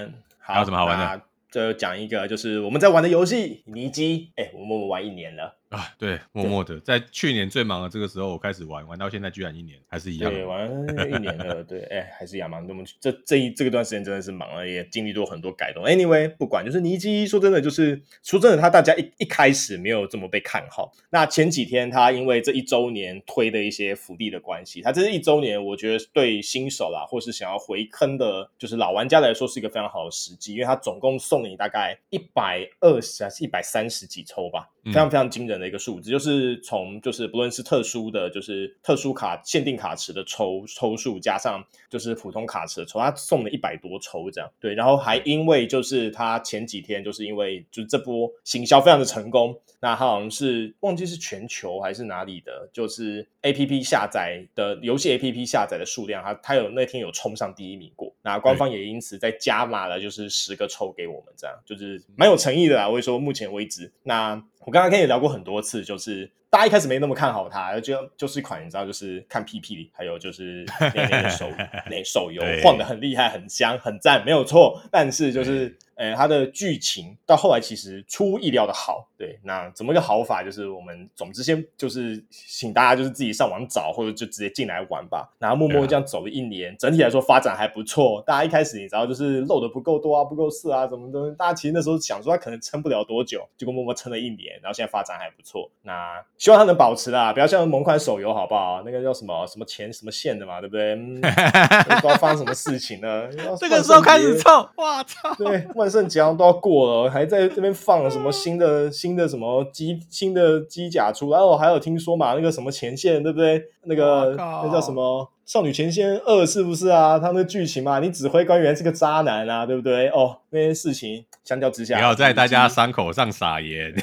S1: 还有什么好玩的？
S2: 就讲一个，就是我们在玩的游戏《尼基》。哎，我们我们玩一年了。
S1: 啊，对，默默的，在去年最忙的这个时候，我开始玩，玩到现在居然一年，还是一样。
S2: 对，玩一年了，对，哎，还是一样忙。那么这这一这个段时间真的是忙了，也经历过很多改动。Anyway，不管，就是尼基，说真的，就是说真的，他大家一一开始没有这么被看好。那前几天他因为这一周年推的一些福利的关系，他这是一周年，我觉得对新手啦，或是想要回坑的，就是老玩家来说，是一个非常好的时机，因为他总共送你大概一百二十还是一百三十几抽吧。非常非常惊人的一个数字，就是从就是不论是特殊的，就是特殊卡限定卡池的抽抽数，加上就是普通卡池的抽，他送了一百多抽这样，对，然后还因为就是他前几天就是因为就是这波行销非常的成功，那他好像是忘记是全球还是哪里的，就是 A P P 下载的游戏 A P P 下载的数量，他他有那天有冲上第一名过，那官方也因此再加码了，就是十个抽给我们这样，就是蛮有诚意的啦，我会说目前为止。那。我刚刚跟你聊过很多次，就是大家一开始没那么看好它，就就是一款你知道，就是看 PP，还有就是 手那手游晃得很厉害、很香、很赞，没有错。但是就是呃，它的剧情到后来其实出乎意料的好。对，那怎么个好法？就是我们总之先就是请大家就是自己上网找，或者就直接进来玩吧。然后默默这样走了一年，整体来说发展还不错。大家一开始你知道就是漏的不够多啊，不够色啊，怎么的？大家其实那时候想说他可能撑不了多久，结果默默撑了一年，然后现在发展还不错。那希望它能保持啦，不要像某款手游好不好？那个叫什么什么钱什么线的嘛，对不对？嗯、不知道发生什么事情呢？
S1: 这个时候开始唱，哇操！
S2: 对，万圣节都要过了，还在这边放什么新的新的什么机新的机甲出，然后还有听说嘛，那个什么前线对不对？那个那叫什么少女前线二是不是啊？他们的剧情嘛，你指挥官原来是个渣男啊，对不对？哦，那些事情相较之下，
S1: 不要在大家伤口上撒盐。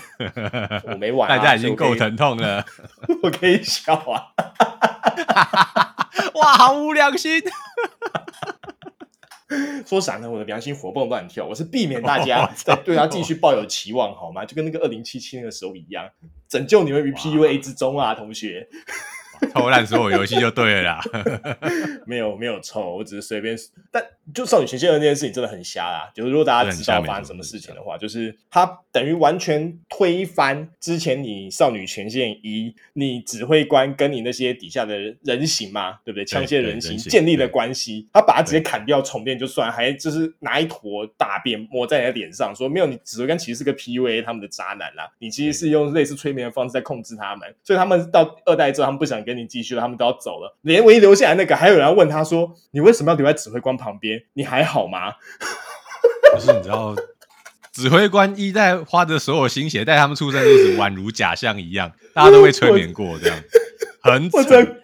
S2: 我没玩、啊，
S1: 大家已经够疼痛了，
S2: 我可以笑啊。
S1: 哇，好无良心！
S2: 说啥呢？我的良心活蹦乱跳，我是避免大家再对他继续抱有期望，好吗？就跟那个二零七七那个时候一样，拯救你们于 PUA 之中啊，同学。
S1: 偷烂所有游戏就对了啦，
S2: 没有没有抽，我只是随便。但就少女前线的那件事情真的很瞎啦。就是如果大家知道发生什么事情的话，就是他等于完全推翻之前你少女前线一，你指挥官跟你那些底下的人形嘛，对不对？枪械人形建立的关系，他把他直接砍掉重练就算，还就是拿一坨大便抹在你的脸上，说没有，你指挥官其实是个 PUA 他们的渣男啦，你其实是用类似催眠的方式在控制他们，所以他们到二代之后，他们不想跟你继续了，他们都要走了。连唯一留下来那个，还有人要问他说：“你为什么要留在指挥官旁边？你还好吗？”
S1: 不是，你知道，指挥官一代花的所有心血带他们出生日子，宛如假象一样，大家都被催眠过，这样 很
S2: 我真。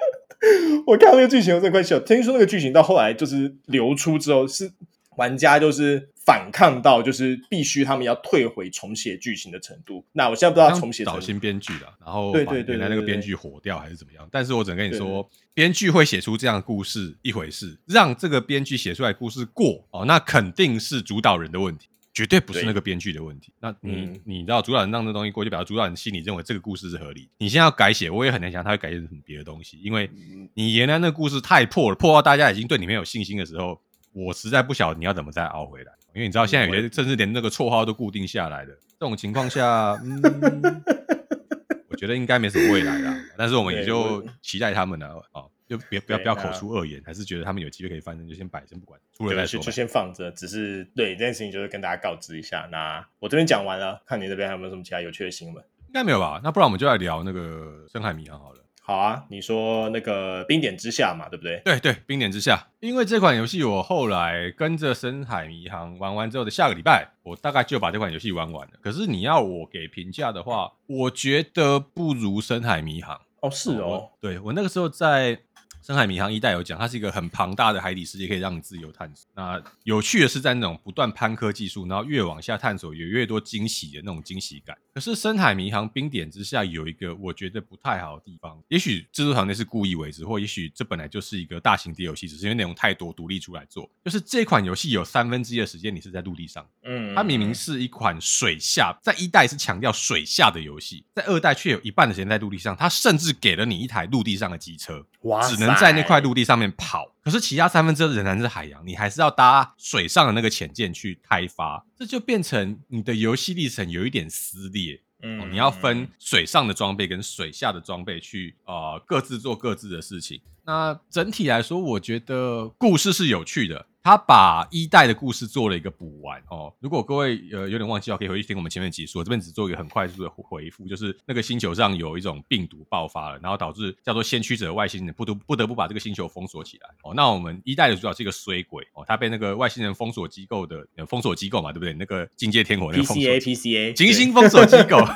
S2: 我看到那个剧情，我真的快笑。听说那个剧情到后来就是流出之后是。玩家就是反抗到，就是必须他们要退回重写剧情的程度。那我现在不知道重写
S1: 找新编剧了，然后对对对原来那个编剧火掉还是怎么样？但是我只能跟你说，编剧会写出这样的故事一回事，让这个编剧写出来的故事过哦，那肯定是主导人的问题，绝对不是那个编剧的问题。那你、嗯、你知道主导人让这东西过，就表示主导人心里认为这个故事是合理。你现在要改写，我也很难想他会改写成别的东西，因为你原来那个故事太破了，破到大家已经对你没有信心的时候。我实在不晓得你要怎么再熬回来，因为你知道现在有些甚至连那个绰号都固定下来的。这种情况下，嗯，我觉得应该没什么未来了。但是我们也就期待他们了啊，就别不要不要口出恶言，还是觉得他们有机会可以翻身，就先摆先不管，出了再说，
S2: 就先放着。只是对这件事情，就是跟大家告知一下。那我这边讲完了，看你这边还有没有什么其他有趣的新闻？
S1: 应该没有吧？那不然我们就来聊那个深海迷航好了。
S2: 好啊，你说那个冰点之下嘛，对不对？
S1: 对对，冰点之下，因为这款游戏我后来跟着深海迷航玩完之后的下个礼拜，我大概就把这款游戏玩完了。可是你要我给评价的话，我觉得不如深海迷航。
S2: 哦，是哦，
S1: 我对我那个时候在。深海迷航一代有讲，它是一个很庞大的海底世界，可以让你自由探索。那有趣的是，在那种不断攀科技术，然后越往下探索，有越多惊喜的那种惊喜感。可是深海迷航冰点之下有一个我觉得不太好的地方，也许制作团队是故意为之，或也许这本来就是一个大型 D 游戏，只是因为内容太多，独立出来做。就是这款游戏有三分之一的时间你是在陆地上，嗯，它明明是一款水下，在一代是强调水下的游戏，在二代却有一半的时间在陆地上，它甚至给了你一台陆地上的机车，哇，只能。在那块陆地上面跑，可是其他三分之二仍然是海洋，你还是要搭水上的那个潜舰去开发，这就变成你的游戏历程有一点撕裂。嗯、哦，你要分水上的装备跟水下的装备去呃各自做各自的事情。那整体来说，我觉得故事是有趣的。他把一代的故事做了一个补完哦。如果各位呃有点忘记的话，可以回去听我们前面几说。我这边只做一个很快速的回复，就是那个星球上有一种病毒爆发了，然后导致叫做先驱者的外星人不得不得不把这个星球封锁起来哦。那我们一代的主角是一个衰鬼哦，他被那个外星人封锁机构的封锁机构嘛，对不对？那个境界天火那个封锁
S2: PCA PCA
S1: 行星封锁机构。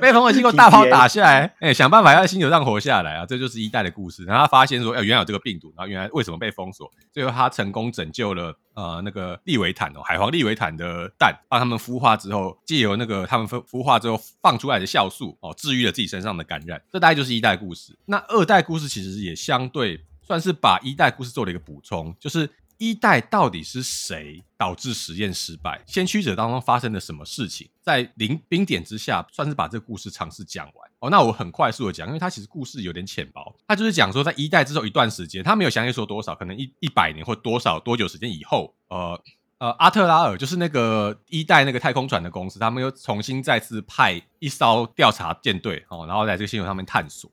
S1: 被封锁机构大炮打下来，哎、欸，想办法要在星球上活下来啊！这就是一代的故事。然后他发现说，哎、欸，原来有这个病毒，然后原来为什么被封锁？最后他成功拯救了呃那个利维坦哦，海皇利维坦的蛋，帮他们孵化之后，借由那个他们孵孵化之后放出来的酵素哦，治愈了自己身上的感染。这大概就是一代故事。那二代故事其实也相对算是把一代故事做了一个补充，就是。一代到底是谁导致实验失败？先驱者当中发生了什么事情？在零冰点之下，算是把这个故事尝试讲完。哦，那我很快速的讲，因为它其实故事有点浅薄。他就是讲说，在一代之后一段时间，他没有详细说多少，可能一一百年或多少多久时间以后，呃，呃，阿特拉尔就是那个一代那个太空船的公司，他们又重新再次派一艘调查舰队哦，然后在这个星球上面探索。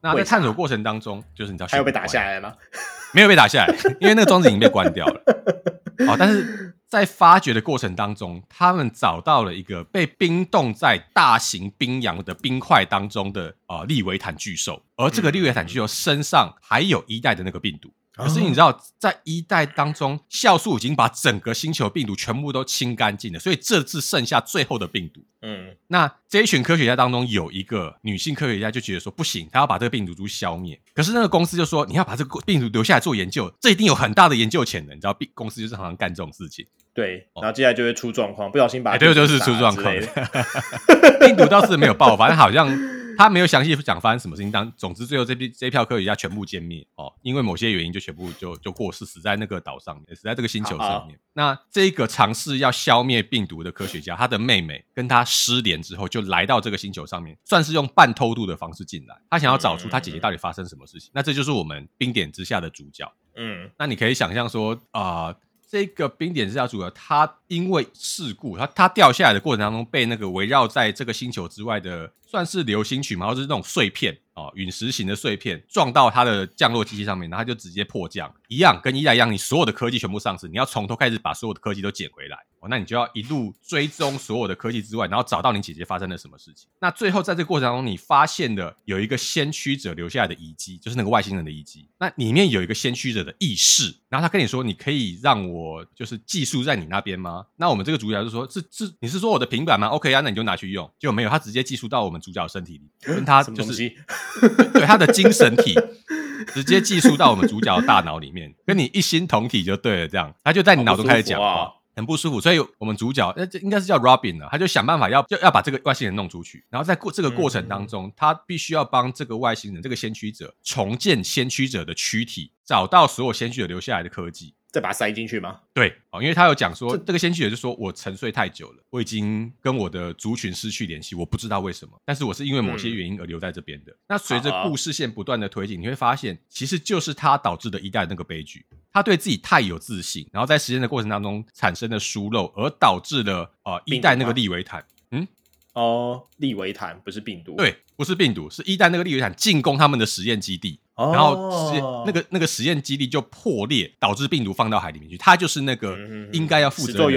S1: 那在探索过程当中，就是你知道，
S2: 还有被打下来吗？
S1: 没有被打下来，因为那个装置已经被关掉了。好，但是在发掘的过程当中，他们找到了一个被冰冻在大型冰洋的冰块当中的呃利维坦巨兽，而这个利维坦巨兽身上还有一代的那个病毒。可是你知道，在一代当中，酵素已经把整个星球病毒全部都清干净了，所以这次剩下最后的病毒。嗯，那这一群科学家当中有一个女性科学家就觉得说不行，她要把这个病毒株消灭。可是那个公司就说，你要把这个病毒留下来做研究，这一定有很大的研究潜能。你知道，病公司就是常常干这种事情。
S2: 对，然后接下来就会出状况，不小心把
S1: 对，就是出状况。病毒倒是没有爆发，但好像。他没有详细讲发生什么事情，当总之最后这批这一票科学家全部歼灭哦，因为某些原因就全部就就过世，死在那个岛上面，死在这个星球上面。那这个尝试要消灭病毒的科学家，他的妹妹跟他失联之后，就来到这个星球上面，算是用半偷渡的方式进来。他想要找出他姐姐到底发生什么事情。那这就是我们冰点之下的主角。嗯，那你可以想象说啊。呃这个冰点之下组合，它因为事故，它它掉下来的过程当中，被那个围绕在这个星球之外的，算是流星群嘛，或者是那种碎片哦，陨石型的碎片撞到它的降落机器上面，然后它就直接迫降，一样跟一代一样，你所有的科技全部丧失，你要从头开始把所有的科技都捡回来。哦，那你就要一路追踪所有的科技之外，然后找到你姐姐发生了什么事情。那最后在这个过程当中，你发现的有一个先驱者留下来的遗迹，就是那个外星人的遗迹。那里面有一个先驱者的意识，然后他跟你说：“你可以让我就是寄宿在你那边吗？”那我们这个主角就说：“是是，你是说我的平板吗？”OK 啊，那你就拿去用。结果没有，他直接寄宿到我们主角身体里，跟他就是 对他的精神体直接寄宿到我们主角的大脑里面，跟你一心同体就对了。这样，他就在你脑中开始讲话。很不舒服，所以我们主角，呃，这应该是叫 Robin 了，他就想办法要就要把这个外星人弄出去，然后在过这个过程当中，嗯、他必须要帮这个外星人这个先驱者重建先驱者的躯体，找到所有先驱者留下来的科技。
S2: 再把它塞进去吗？
S1: 对，哦，因为他有讲说，这个先驱者就说，我沉睡太久了，我已经跟我的族群失去联系，我不知道为什么，但是我是因为某些原因而留在这边的。嗯、那随着故事线不断的推进，你会发现，其实就是他导致的一代那个悲剧。他对自己太有自信，然后在实验的过程当中产生的疏漏，而导致了呃一代那个利维坦，嗯，
S2: 哦，利维坦不是病毒，
S1: 对，不是病毒，是一代那个利维坦进攻他们的实验基地。然后实那个那个实验基地就破裂，导致病毒放到海里面去。他就是那个应该要负责的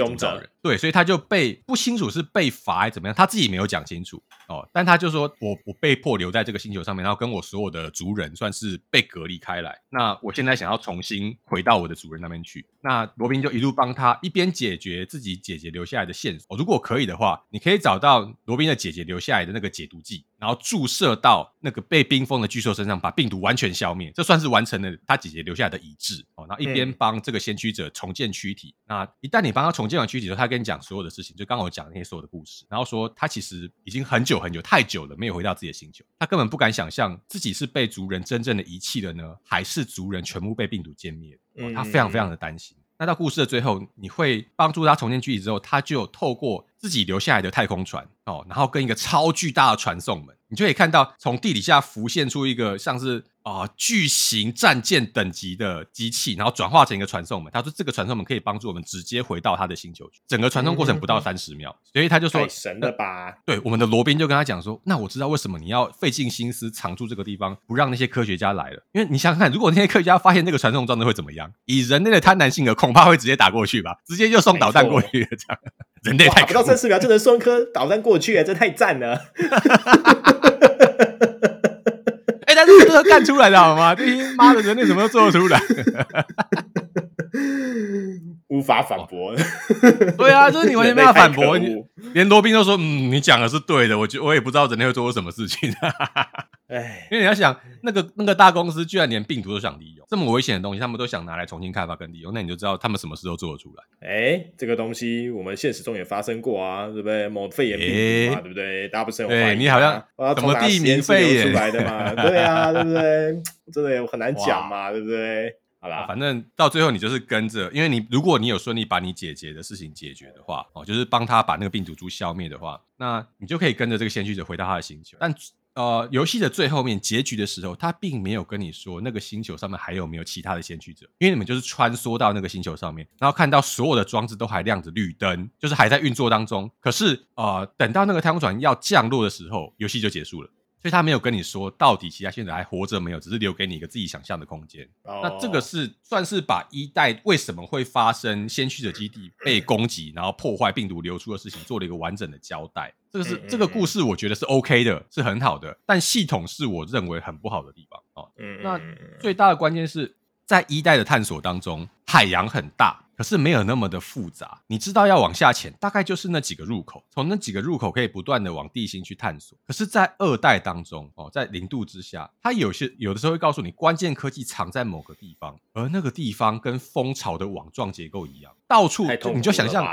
S1: 对，所以他就被不清楚是被罚还是怎么样，他自己没有讲清楚哦。但他就说我我被迫留在这个星球上面，然后跟我所有的族人算是被隔离开来。那我现在想要重新回到我的主人那边去。那罗宾就一路帮他一边解决自己姐姐留下来的线索。如果可以的话，你可以找到罗宾的姐姐留下来的那个解毒剂。然后注射到那个被冰封的巨兽身上，把病毒完全消灭，这算是完成了他姐姐留下来的遗志哦。然后一边帮这个先驱者重建躯体。嗯、那一旦你帮他重建完躯体之后，他跟你讲所有的事情，就刚刚我讲的那些所有的故事。然后说他其实已经很久很久太久了没有回到自己的星球，他根本不敢想象自己是被族人真正的遗弃了呢，还是族人全部被病毒歼灭、哦。他非常非常的担心。嗯、那到故事的最后，你会帮助他重建躯体之后，他就透过自己留下来的太空船哦，然后跟一个超巨大的传送门。你就可以看到，从地底下浮现出一个像是啊、呃、巨型战舰等级的机器，然后转化成一个传送门。他说，这个传送门可以帮助我们直接回到他的星球去。整个传送过程不到三十秒，所以他就说：“
S2: 神了吧？”
S1: 对，我们的罗宾就跟他讲说：“那我知道为什么你要费尽心思藏住这个地方，不让那些科学家来了。因为你想想看，如果那些科学家发现那个传送装置会怎么样？以人类的贪婪性格，恐怕会直接打过去吧，直接就送导弹过去了。这样，人类太不
S2: 到三十秒就能送一颗导弹过去，这太赞了。”
S1: 哎、欸，但是这都干出来的好吗？这些妈的人类怎么都做得出来？
S2: 无法反驳。
S1: 对啊，就是你完全没法反驳。你 连罗宾都说：“嗯，你讲的是对的。”我觉我也不知道人类会做出什么事情。哎，因为你要想，那个那个大公司居然连病毒都想利用，这么危险的东西，他们都想拿来重新开发跟利用，那你就知道他们什么事都做得出来。
S2: 哎，这个东西我们现实中也发生过啊，对不对？某肺炎病毒嘛，对不对？大家不是有怀疑？
S1: 对，你好像什么地名肺炎
S2: 出来的嘛？对啊，对不对？真的也很难讲嘛，对不对？好啦，
S1: 反正到最后你就是跟着，因为你如果你有顺利把你姐姐的事情解决的话，哦，就是帮他把那个病毒株消灭的话，那你就可以跟着这个先驱者回到他的星球。但呃，游戏的最后面结局的时候，他并没有跟你说那个星球上面还有没有其他的先驱者，因为你们就是穿梭到那个星球上面，然后看到所有的装置都还亮着绿灯，就是还在运作当中。可是呃，等到那个太空船要降落的时候，游戏就结束了。所以他没有跟你说到底其他现在还活着没有，只是留给你一个自己想象的空间。Oh. 那这个是算是把一代为什么会发生先驱者基地被攻击，然后破坏病毒流出的事情做了一个完整的交代。这个是这个故事，我觉得是 OK 的，是很好的。但系统是我认为很不好的地方哦。那最大的关键是在一代的探索当中，海洋很大。可是没有那么的复杂，你知道要往下潜，大概就是那几个入口，从那几个入口可以不断的往地心去探索。可是，在二代当中，哦，在零度之下，它有些有的时候会告诉你关键科技藏在某个地方，而那个地方跟蜂巢的网状结构一样，到处你就想象，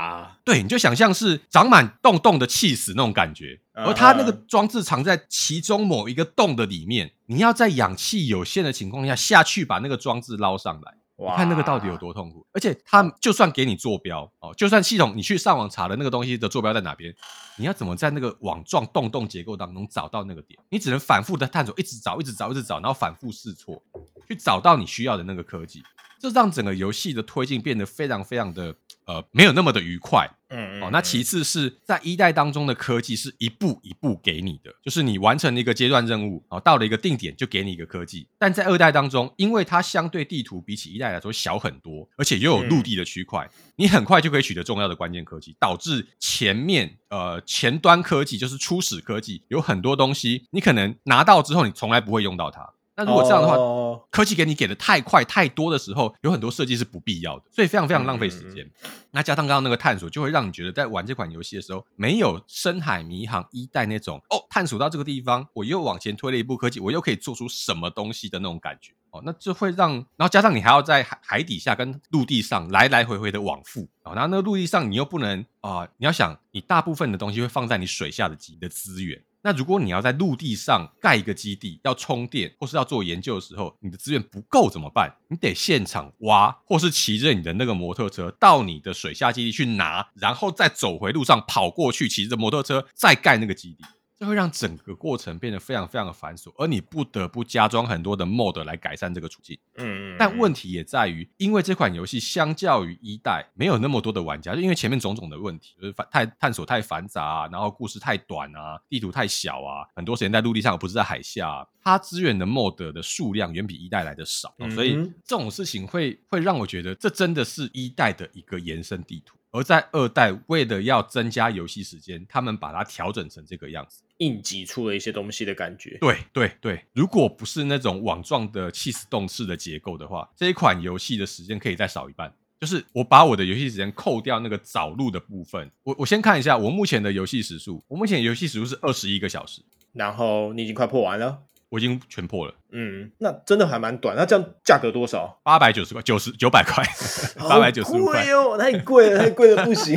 S1: 对，你就想象是长满洞洞的气死那种感觉，而它那个装置藏在其中某一个洞的里面，你要在氧气有限的情况下下去把那个装置捞上来。你看那个到底有多痛苦，而且他就算给你坐标哦，就算系统你去上网查了那个东西的坐标在哪边，你要怎么在那个网状洞洞结构当中找到那个点？你只能反复的探索，一直找，一直找，一直找，然后反复试错，去找到你需要的那个科技，这让整个游戏的推进变得非常非常的。呃，没有那么的愉快，嗯，哦，那其次是在一代当中的科技是一步一步给你的，就是你完成了一个阶段任务，哦，到了一个定点就给你一个科技。但在二代当中，因为它相对地图比起一代来说小很多，而且又有陆地的区块，你很快就可以取得重要的关键科技，导致前面呃前端科技就是初始科技有很多东西，你可能拿到之后你从来不会用到它。那如果这样的话，oh. 科技给你给的太快太多的时候，有很多设计是不必要的，所以非常非常浪费时间。嗯、那加上刚刚那个探索，就会让你觉得在玩这款游戏的时候，没有深海迷航一代那种哦，探索到这个地方，我又往前推了一步科技，我又可以做出什么东西的那种感觉哦。那就会让，然后加上你还要在海海底下跟陆地上来来回回的往复啊、哦，然后那个陆地上你又不能啊、呃，你要想，你大部分的东西会放在你水下的几的资源。那如果你要在陆地上盖一个基地，要充电或是要做研究的时候，你的资源不够怎么办？你得现场挖，或是骑着你的那个摩托车到你的水下基地去拿，然后再走回路上跑过去，骑着摩托车再盖那个基地。这会让整个过程变得非常非常的繁琐，而你不得不加装很多的 mod 来改善这个处境。嗯嗯，但问题也在于，因为这款游戏相较于一代没有那么多的玩家，就因为前面种种的问题，就是太探索太繁杂啊，然后故事太短啊，地图太小啊，很多时间在陆地上而不是在海下啊，它支援的 mod 的数量远比一代来的少，所以这种事情会会让我觉得这真的是一代的一个延伸地图。而在二代，为了要增加游戏时间，他们把它调整成这个样子，
S2: 硬挤出了一些东西的感觉。
S1: 对对对，如果不是那种网状的气死动式的结构的话，这一款游戏的时间可以再少一半。就是我把我的游戏时间扣掉那个找路的部分，我我先看一下我目前的游戏时速，我目前游戏时速是二十一个小时，
S2: 然后你已经快破完了。
S1: 我已经全破了，
S2: 嗯，那真的还蛮短。那这样价格多少？
S1: 八百九十块，九十九百块，八百九十五块
S2: 哦，太贵了，太贵了，不行，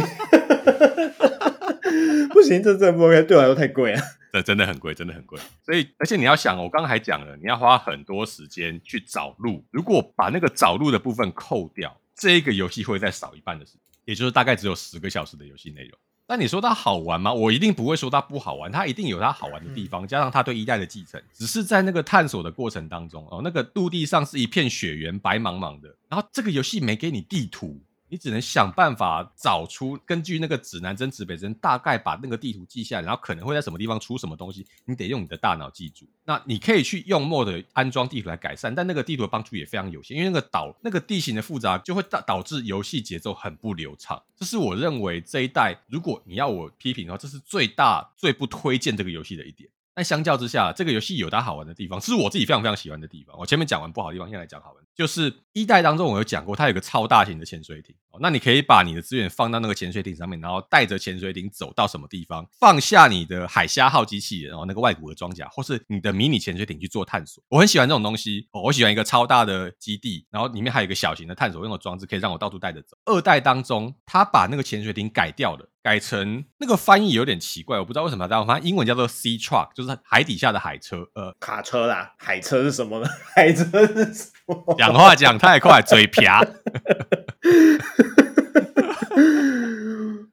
S2: 不行，这这不 OK，对我来说太贵了，
S1: 这真的很贵，真的很贵。所以，而且你要想，我刚刚还讲了，你要花很多时间去找路。如果把那个找路的部分扣掉，这个游戏会再少一半的时间，也就是大概只有十个小时的游戏内容。那你说它好玩吗？我一定不会说它不好玩，它一定有它好玩的地方，加上它对一代的继承。只是在那个探索的过程当中哦，那个陆地上是一片雪原，白茫茫的，然后这个游戏没给你地图。你只能想办法找出，根据那个指南针、指北针，大概把那个地图记下来，然后可能会在什么地方出什么东西，你得用你的大脑记住。那你可以去用 mod 安装地图来改善，但那个地图的帮助也非常有限，因为那个岛那个地形的复杂，就会导导致游戏节奏很不流畅。这是我认为这一代，如果你要我批评的话，这是最大最不推荐这个游戏的一点。但相较之下，这个游戏有它好玩的地方，是我自己非常非常喜欢的地方。我前面讲完不好的地方，现在来讲好玩。就是一代当中，我有讲过，它有个超大型的潜水艇哦。那你可以把你的资源放到那个潜水艇上面，然后带着潜水艇走到什么地方，放下你的海虾号机器人，哦那个外骨的装甲，或是你的迷你潜水艇去做探索。我很喜欢这种东西哦。我喜欢一个超大的基地，然后里面还有一个小型的探索用的装置，可以让我到处带着走。二代当中，他把那个潜水艇改掉了，改成那个翻译有点奇怪，我不知道为什么要这样，反正英文叫做 Sea Truck，就是海底下的海车，呃，
S2: 卡车啦。海车是什么呢？海车是什么？
S1: 讲话讲太快，嘴瓢。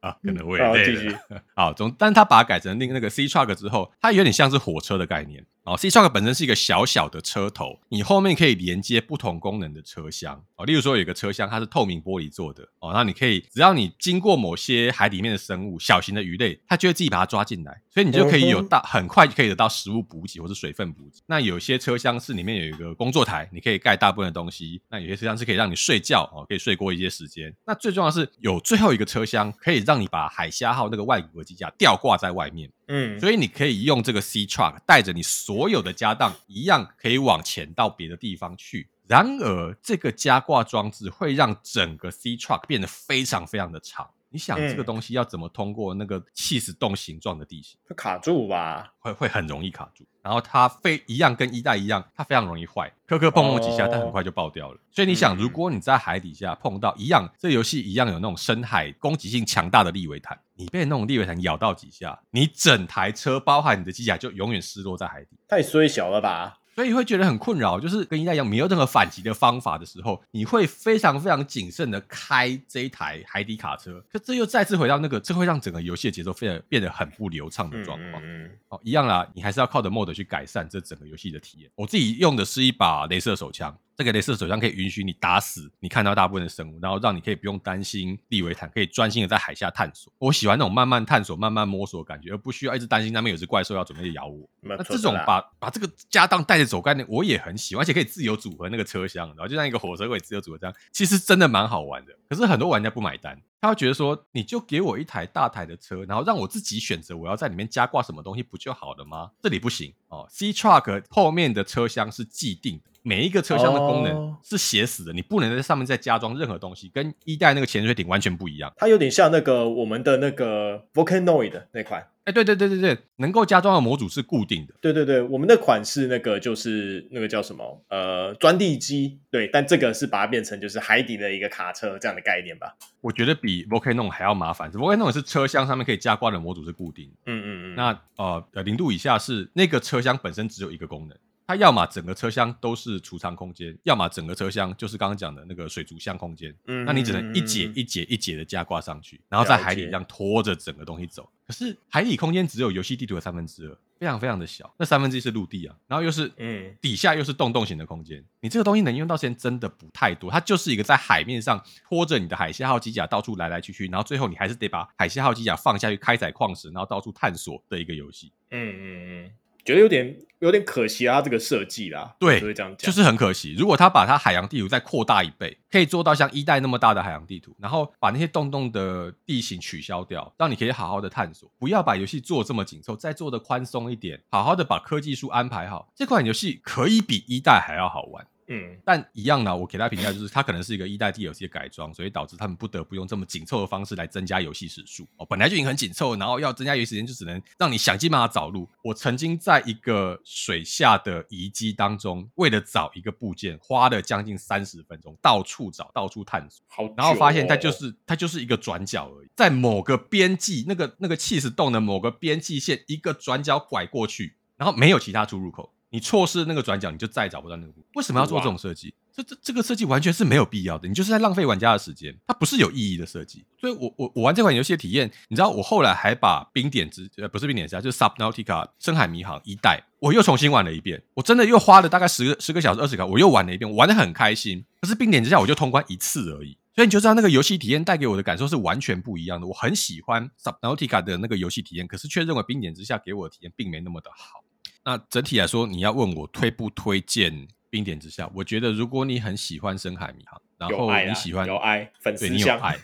S1: 啊，可能我也累了。好，总，但是他把它改成那个那个 C Truck 之后，它有点像是火车的概念。哦，C Truck 本身是一个小小的车头，你后面可以连接不同功能的车厢。哦，例如说有一个车厢它是透明玻璃做的，哦，那你可以只要你经过某些海里面的生物，小型的鱼类，它就会自己把它抓进来，所以你就可以有大很快就可以得到食物补给或是水分补给。那有些车厢是里面有一个工作台，你可以盖大部分的东西。那有些车厢是可以让你睡觉哦，可以睡过一些时间。那最重要的是有最后一个车厢可以让你把海虾号那个外骨骼机甲吊挂在外面。嗯，所以你可以用这个 C Truck 带着你所有的家当，一样可以往前到别的地方去。然而，这个加挂装置会让整个 C Truck 变得非常非常的长。你想这个东西要怎么通过那个气死洞形状的地形？
S2: 会卡住吧？
S1: 会会很容易卡住。然后它非一样跟一代一样，它非常容易坏，磕磕碰碰几下，它很快就爆掉了。所以你想，如果你在海底下碰到一样，这个游戏一样有那种深海攻击性强大的利维坦，你被那种利维坦咬到几下，你整台车包含你的机甲就永远失落在海底。
S2: 太衰小了吧？
S1: 所以会觉得很困扰，就是跟一代一样，没有任何反击的方法的时候，你会非常非常谨慎的开这一台海底卡车。可这又再次回到那个，这会让整个游戏的节奏变得变得很不流畅的状况。嗯，嗯，哦，一样啦，你还是要靠着 mod 去改善这整个游戏的体验。我自己用的是一把镭射手枪。这个镭射手枪可以允许你打死你看到大部分的生物，然后让你可以不用担心利维坦，可以专心的在海下探索。我喜欢那种慢慢探索、慢慢摸索的感觉，而不需要一直担心那边有只怪兽要准备咬我。那这种把把这个家当带着走概念，我也很喜欢，而且可以自由组合那个车厢，然后就像一个火车可以自由组合这样，其实真的蛮好玩的。可是很多玩家不买单。他会觉得说，你就给我一台大台的车，然后让我自己选择我要在里面加挂什么东西，不就好了吗？这里不行哦。C Truck 后面的车厢是既定的，每一个车厢的功能是写死的，你不能在上面再加装任何东西，跟一代那个潜水艇完全不一样。
S2: 它有点像那个我们的那个 Volcanoid 那款。
S1: 哎，对对对对对，能够加装的模组是固定的。
S2: 对对对，我们的款式那个就是那个叫什么？呃，钻地机。对，但这个是把它变成就是海底的一个卡车这样的概念吧。
S1: 我觉得比 Volcano 还要麻烦。Volcano 是车厢上面可以加挂的模组是固定的。嗯嗯嗯。那呃，零度以下是那个车厢本身只有一个功能。它要么整个车厢都是储藏空间，要么整个车厢就是刚刚讲的那个水族箱空间。嗯，那你只能一节一节一节的加挂上去，然后在海里这样拖着整个东西走。可是海底空间只有游戏地图的三分之二，非常非常的小。那三分之一是陆地啊，然后又是嗯底下又是洞洞型的空间，你这个东西能用到时间真的不太多。它就是一个在海面上拖着你的海蟹号机甲到处来来去去，然后最后你还是得把海蟹号机甲放下去开采矿石，然后到处探索的一个游戏。嗯嗯嗯。
S2: 觉得有点有点可惜啊，他这个设计啦，
S1: 对，就这样讲，就是很可惜。如果他把他海洋地图再扩大一倍，可以做到像一代那么大的海洋地图，然后把那些洞洞的地形取消掉，让你可以好好的探索。不要把游戏做这么紧凑，再做的宽松一点，好好的把科技树安排好，这款游戏可以比一代还要好玩。嗯，但一样呢，我给他评价就是，它可能是一个一代 DLC 的改装，所以导致他们不得不用这么紧凑的方式来增加游戏时数。哦，本来就已经很紧凑，然后要增加游戏时间，就只能让你想尽办法找路。我曾经在一个水下的遗迹当中，为了找一个部件，花了将近三十分钟，到处找，到处探索，好，然后发现它就是它就是一个转角而已，在某个边际，那个那个起司洞的某个边际线，一个转角拐过去，然后没有其他出入口。你错失那个转角，你就再也找不到那个路。为什么要做这种设计？这这这个设计完全是没有必要的，你就是在浪费玩家的时间，它不是有意义的设计。所以我我我玩这款游戏的体验，你知道，我后来还把冰点之呃不是冰点之家，就是 Subnautica 深海迷航一代，我又重新玩了一遍。我真的又花了大概十个十个小时二十个，我又玩了一遍，我玩的很开心。可是冰点之下我就通关一次而已，所以你就知道那个游戏体验带给我的感受是完全不一样的。我很喜欢 Subnautica 的那个游戏体验，可是却认为冰点之下给我的体验并没那么的好。那整体来说，你要问我推不推荐冰点之下？我觉得如果你很喜欢深海迷航，然后你喜欢
S2: 有爱粉
S1: 丝，有爱，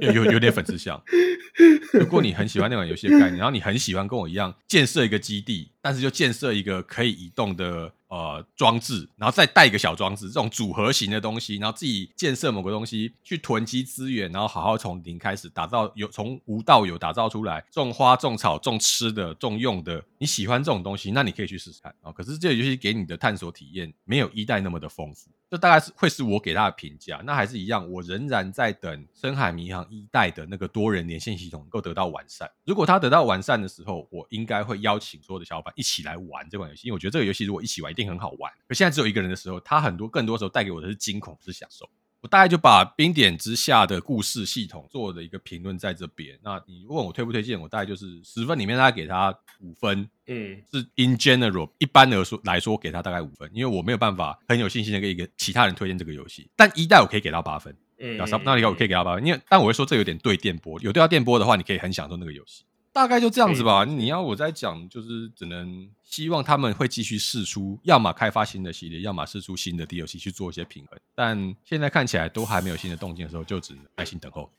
S1: 有有有点粉丝像。如果你很喜欢那款游戏的概念，然后你很喜欢跟我一样建设一个基地，但是就建设一个可以移动的。呃，装置，然后再带一个小装置，这种组合型的东西，然后自己建设某个东西，去囤积资源，然后好好从零开始打造，有从无到有打造出来，种花、种草、种吃的、种用的，你喜欢这种东西，那你可以去试试看啊。可是这个游戏给你的探索体验没有一代那么的丰富。这大概是会是我给他的评价，那还是一样，我仍然在等深海迷航一代的那个多人连线系统能够得到完善。如果它得到完善的时候，我应该会邀请所有的小伙伴一起来玩这款游戏，因为我觉得这个游戏如果一起玩一定很好玩。可现在只有一个人的时候，他很多更多时候带给我的是惊恐，是享受。我大概就把冰点之下的故事系统做的一个评论在这边。那你问我推不推荐，我大概就是十分里面大概给他五分。嗯，是 in general 一般的说来说给他大概五分，因为我没有办法很有信心的给一个其他人推荐这个游戏。但一代我可以给到八分。嗯，那那你我可以给到八分，因为但我会说这有点对电波，有对到电波的话，你可以很享受那个游戏。大概就这样子吧。你要我再讲，就是只能希望他们会继续试出，要么开发新的系列，要么试出新的 DLC 去做一些平衡。但现在看起来都还没有新的动静的时候，就只能耐心等候。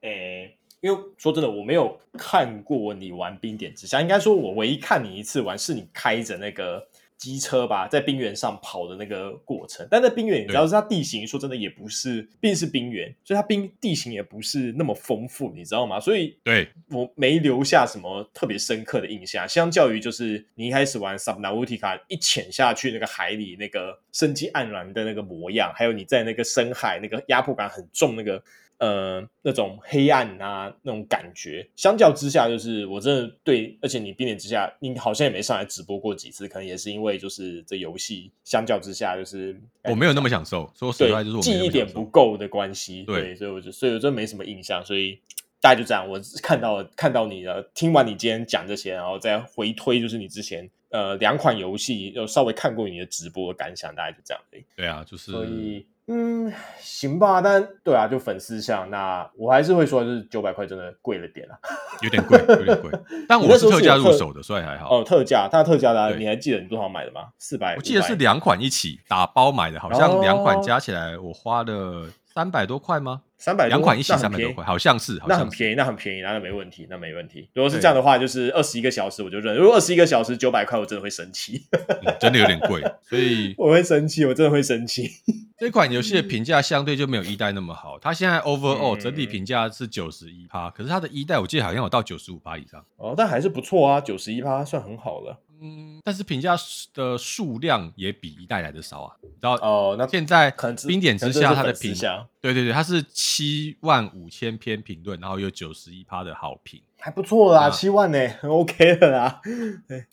S2: 诶、欸，因为说真的，我没有看过你玩冰点之下，应该说我唯一看你一次玩是你开着那个。机车吧，在冰原上跑的那个过程，但在冰原，你知道是它地形，说真的也不是，毕竟是冰原，所以它冰地形也不是那么丰富，你知道吗？所以对我没留下什么特别深刻的印象。相较于就是你一开始玩 Subnautica 一潜下去那个海里那个生机盎然的那个模样，还有你在那个深海那个压迫感很重那个。呃，那种黑暗啊，那种感觉，相较之下，就是我真的对，而且你冰点之下，你好像也没上来直播过几次，可能也是因为就是这游戏相较之下，就是
S1: 我没有那么享受，说实话就是我
S2: 记忆点不够的关系，对，对，所以我就所以我真没什么印象，所以大概就这样。我看到看到你了，听完你今天讲这些，然后再回推，就是你之前呃两款游戏，有稍微看过你的直播的感想，大概就这样。
S1: 对啊，就是
S2: 所以。嗯，行吧，但对啊，就粉丝向，那我还是会说，就是九百块真的贵了点啊，
S1: 有点贵，有点贵。但我是特价入手的，所以还好。
S2: 哦，特价，它特价的、啊，你还记得你多少买的吗？四百，
S1: 我记得是两款一起打包买的，好像两款加起来我花了三百多块吗？
S2: 三百
S1: 两款一起三百多块，好像是，好像，
S2: 那很便宜，那很便宜，那没问题，那没问题。如果是这样的话，就是二十一个小时我就认。如果二十一个小时九百块，我真的会生气、
S1: 嗯，真的有点贵，所以
S2: 我会生气，我真的会生气。
S1: 这款游戏的评价相对就没有一代那么好，它现在 overall 整体评价是九十一趴，可是它的一代我记得好像有到九十五趴以上。
S2: 哦，但还是不错啊，九十一趴算很好了。
S1: 嗯，但是评价的数量也比一代来的少啊。然后哦，那现在冰点之下，它的评价，对对对，它是七万五千篇评论，然后有九十一趴的好评，
S2: 还不错啦，七万呢，很 OK 的啦。对，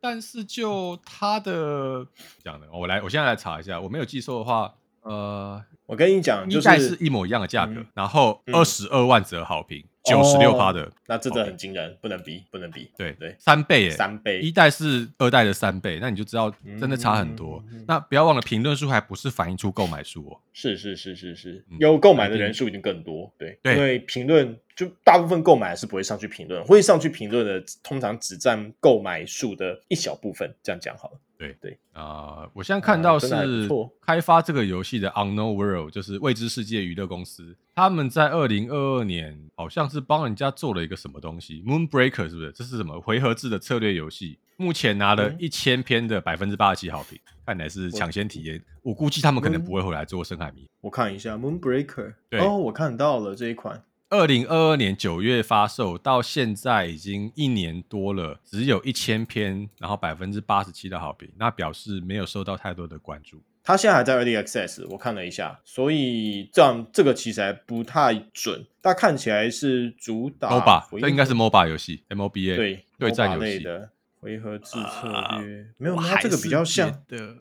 S1: 但是就它的讲的，我来，我现在来查一下，我没有记错的话，呃，
S2: 我跟你讲，
S1: 一代是一模一样的价格，然后二十二万则好评。九十六趴的，哦，
S2: 那真的很惊人，不能比，不能比。对对，
S1: 三倍耶，
S2: 三倍，
S1: 一代是二代的三倍，那你就知道真的差很多。嗯、那不要忘了，评论数还不是反映出购买数哦。
S2: 是是是是是，有购买的人数已经更多。对，对，因为评论就大部分购买是不会上去评论，会上去评论的通常只占购买数的一小部分。这样讲好了。
S1: 对对啊、呃，我现在看到是开发这个游戏的 Unknown World，就是未知世界娱乐公司，他们在二零二二年好像是帮人家做了一个什么东西，Moonbreaker 是不是？这是什么回合制的策略游戏？目前拿了一千篇的百分之八十七好评，看来是抢先体验。我，我估计他们可能不会回来做深海迷。
S2: 我看一下 Moonbreaker，对哦，我看到了这一款。
S1: 二零二二年九月发售，到现在已经一年多了，只有一千篇，然后百分之八十七的好评，那表示没有受到太多的关注。
S2: 它现在还在 Early Access，我看了一下，所以这样这个其实还不太准。但看起来是主打
S1: MOBA，这应该是 MOBA 游戏，MOBA
S2: 对对战游戏的回合制策略，呃、没有，它这个比较像的。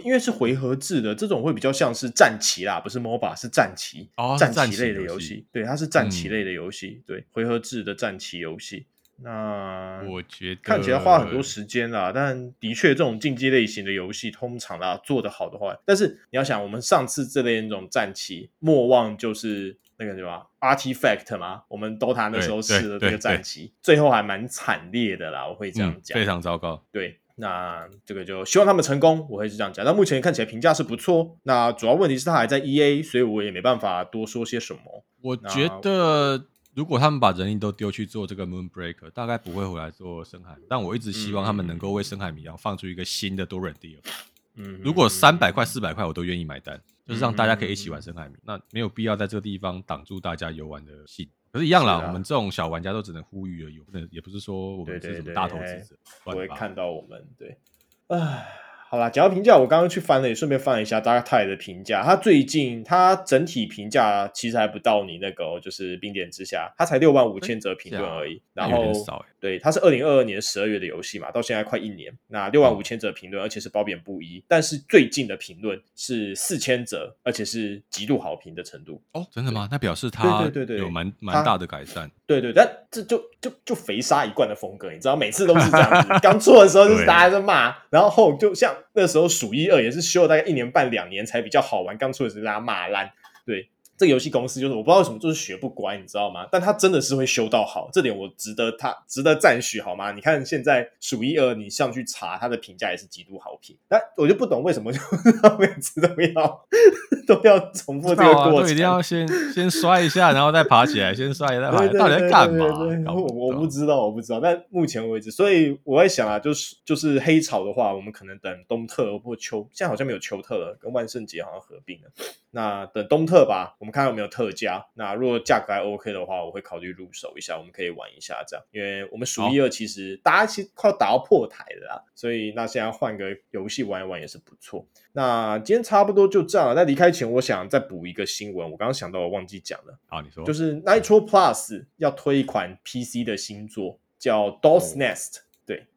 S2: 因为是回合制的，这种会比较像是战棋啦，不是 MOBA，是战棋，哦、战棋类的游戏。对，它是战棋类的游戏，嗯，对，回合制的战棋游戏。那
S1: 我觉得
S2: 看起来花很多时间啦，但的确这种竞技类型的游戏，通常啦做得好的话，但是你要想，我们上次这类那种战棋，莫忘就是那个什么 Artifact 嘛，我们 DOTA 那时候试的这个战棋，最后还蛮惨烈的啦，我会这样讲，
S1: 嗯，非常糟糕，
S2: 对。那这个就希望他们成功，我会是这样讲。但目前看起来评价是不错。那主要问题是他还在 EA，所以我也没办法多说些什么。
S1: 我觉得如果他们把人力都丢去做这个 Moonbreaker，大概不会回来做深海。但我一直希望他们能够为深海迷羊放出一个新的多人 deal。嗯，如果三百块、四百块我都愿意买单，就是让大家可以一起玩深海迷。那没有必要在这个地方挡住大家游玩的兴。可是，一样啦，啊，我们这种小玩家都只能呼吁而已，不能，也不是说我们是什么大投资者。
S2: 不会看到我们，对，唉，好啦，讲到评价，我刚刚去翻了，也顺便翻了一下 Dark Tide 的评价。他最近他整体评价其实还不到你那个、哦，就是冰点之下，他才六万五千则评论而已。然后对，它是二零二二年十二月的游戏嘛，到现在快一年，那六万五千则评论，而且是褒贬不一。但是最近的评论是四千则，而且是极度好评的程度。
S1: 哦，真的吗？那表示他对对对有蛮蛮大的改善。
S2: 对对，但这就就就肥沙一贯的风格，你知道，每次都是这样子。刚出的时候就是大家在骂，然后后就像。那时候数一二也是修了大概一年半两年才比较好玩，刚出的时候大家骂烂，对。这个游戏公司就是我不知道为什么就是学不乖，你知道吗？但他真的是会修到好，这点我值得他值得赞许，好吗？你看现在数一二，你上去查他的评价也是极度好评，那我就不懂为什么就 每次都要都要重复这个过程，
S1: 啊、一定要先先摔一下，然后再爬起来，先摔一下再爬起来，到底在干嘛？
S2: 我我不知道，我不知道。但目前为止，所以我在想啊，就是就是黑潮的话，我们可能等冬特或秋，现在好像没有秋特了，跟万圣节好像合并了。那等东特吧。我们看有没有特价。那如果价格还 OK 的话，我会考虑入手一下。我们可以玩一下这样，因为我们数一二其实大家其实快要打到破台了啦，所以那现在换个游戏玩一玩也是不错。那今天差不多就这样了。在离开前，我想再补一个新闻。我刚刚想到，我忘记讲了。
S1: 啊，你说，
S2: 就是 Nitro Plus 要推一款 PC 的新作，叫 Doll's Nest。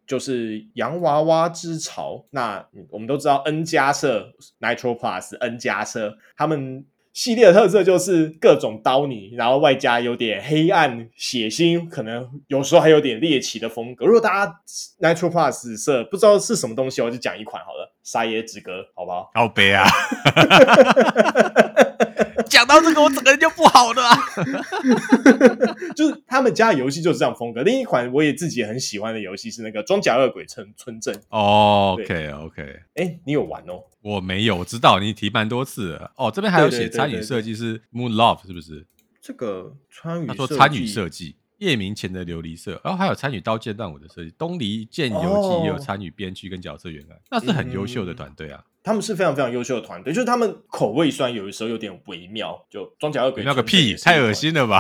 S2: 就是洋娃娃之潮。那我们都知道 N 加色 Nitro Plus N 加色他们。系列的特色就是各种刀你，然后外加有点黑暗、血腥，可能有时候还有点猎奇的风格。如果大家 Nitro Plus 色不知道是什么东西，我就讲一款好了，《沙耶之歌》，好不好？
S1: 好悲啊！讲到这个，我整个人就不好了。
S2: 就是他们家的游戏就是这样风格。另一款我也自己也很喜欢的游戏是那个《装甲恶鬼村村镇》。
S1: 哦，OK OK。
S2: 哎，你有玩哦？
S1: 我没有，我知道你提蛮多次了。哦，这边还有写参与设计是 Moon Love，是不是？
S2: 这个参与，
S1: 他说参与设计夜明前的琉璃色，然后还有参与刀剑乱舞的设计，东离剑游记也有参与编剧跟角色原案，那是很优秀的团队啊。
S2: 他们是非常非常优秀的团队，就是他们口味虽然有的时候有点微妙，就装甲恶鬼
S1: 那个屁太恶心了吧？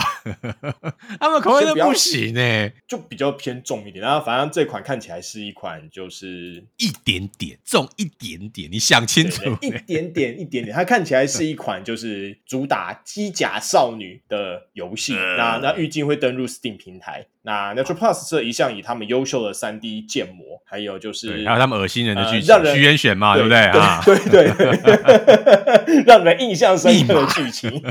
S1: 他们口味都不行呢、欸，
S2: 就比较偏重一点。然后反正这款看起来是一款就是
S1: 一点点重一点点，你想清楚，
S2: 一点点一点点，它看起来是一款就是主打机甲少女的游戏。那那预计会登入 Steam 平台。那 Nature Plus 这一向以他们优秀的三 D 建模，还有就是
S1: 还有他们恶心人的剧情，呃、让人虚渊玄嘛，对，对不对啊？
S2: 对对对，让人印象深刻的剧情。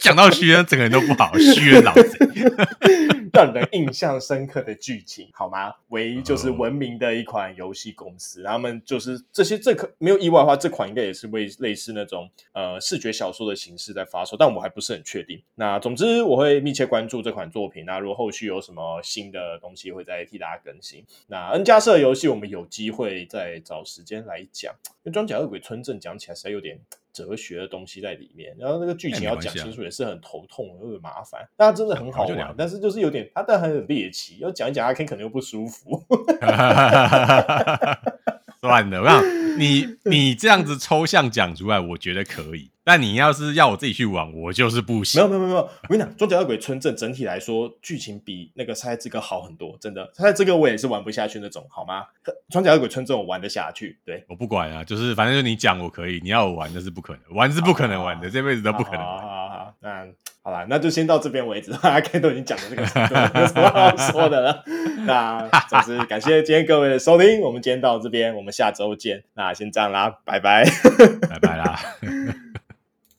S1: 讲到虚渊，整个人都不好，虚渊老贼。
S2: 让人印象深刻的剧情，好吗？唯一就是闻名的一款游戏公司，他们就是这些，这可没有意外的话，这款应该也是为类似那种呃视觉小说的形式在发售，但我还不是很确定。那总之我会密切关注这款作品，那如果后续有什么新的东西，会再替大家更新。那 N 加社游戏，我们有机会再找时间来讲，因为装甲恶鬼村镇讲起来实在有点。哲学的东西在里面，然后那个剧情要讲清楚也是很头痛，有点麻烦。但它真的很好玩，但是就是有点，它但很有猎奇，要讲一讲，阿 Ken 可能又不舒服。
S1: 算了，我想你你这样子抽象讲出来，我觉得可以。但你要是要我自己去玩，我就是不行。
S2: 没有没有没有，我跟你讲，《装甲恶鬼村镇》整体来说，剧情比那个《沙耶之歌》好很多，真的。《沙耶之歌》我也是玩不下去那种，好吗？《装甲恶鬼村镇》我玩得下去。对，
S1: 我不管啊，就是反正就你讲我可以，你要我玩那是不可能，玩是不可能玩的，这辈子都不可能。好
S2: 好好，那好了，那就先到这边为止。大家都已经讲了这个，没有什么好说的了。那总之感谢今天各位的收听，我们今天到这边，我们下周见。那先这样啦，拜拜，
S1: 拜拜啦。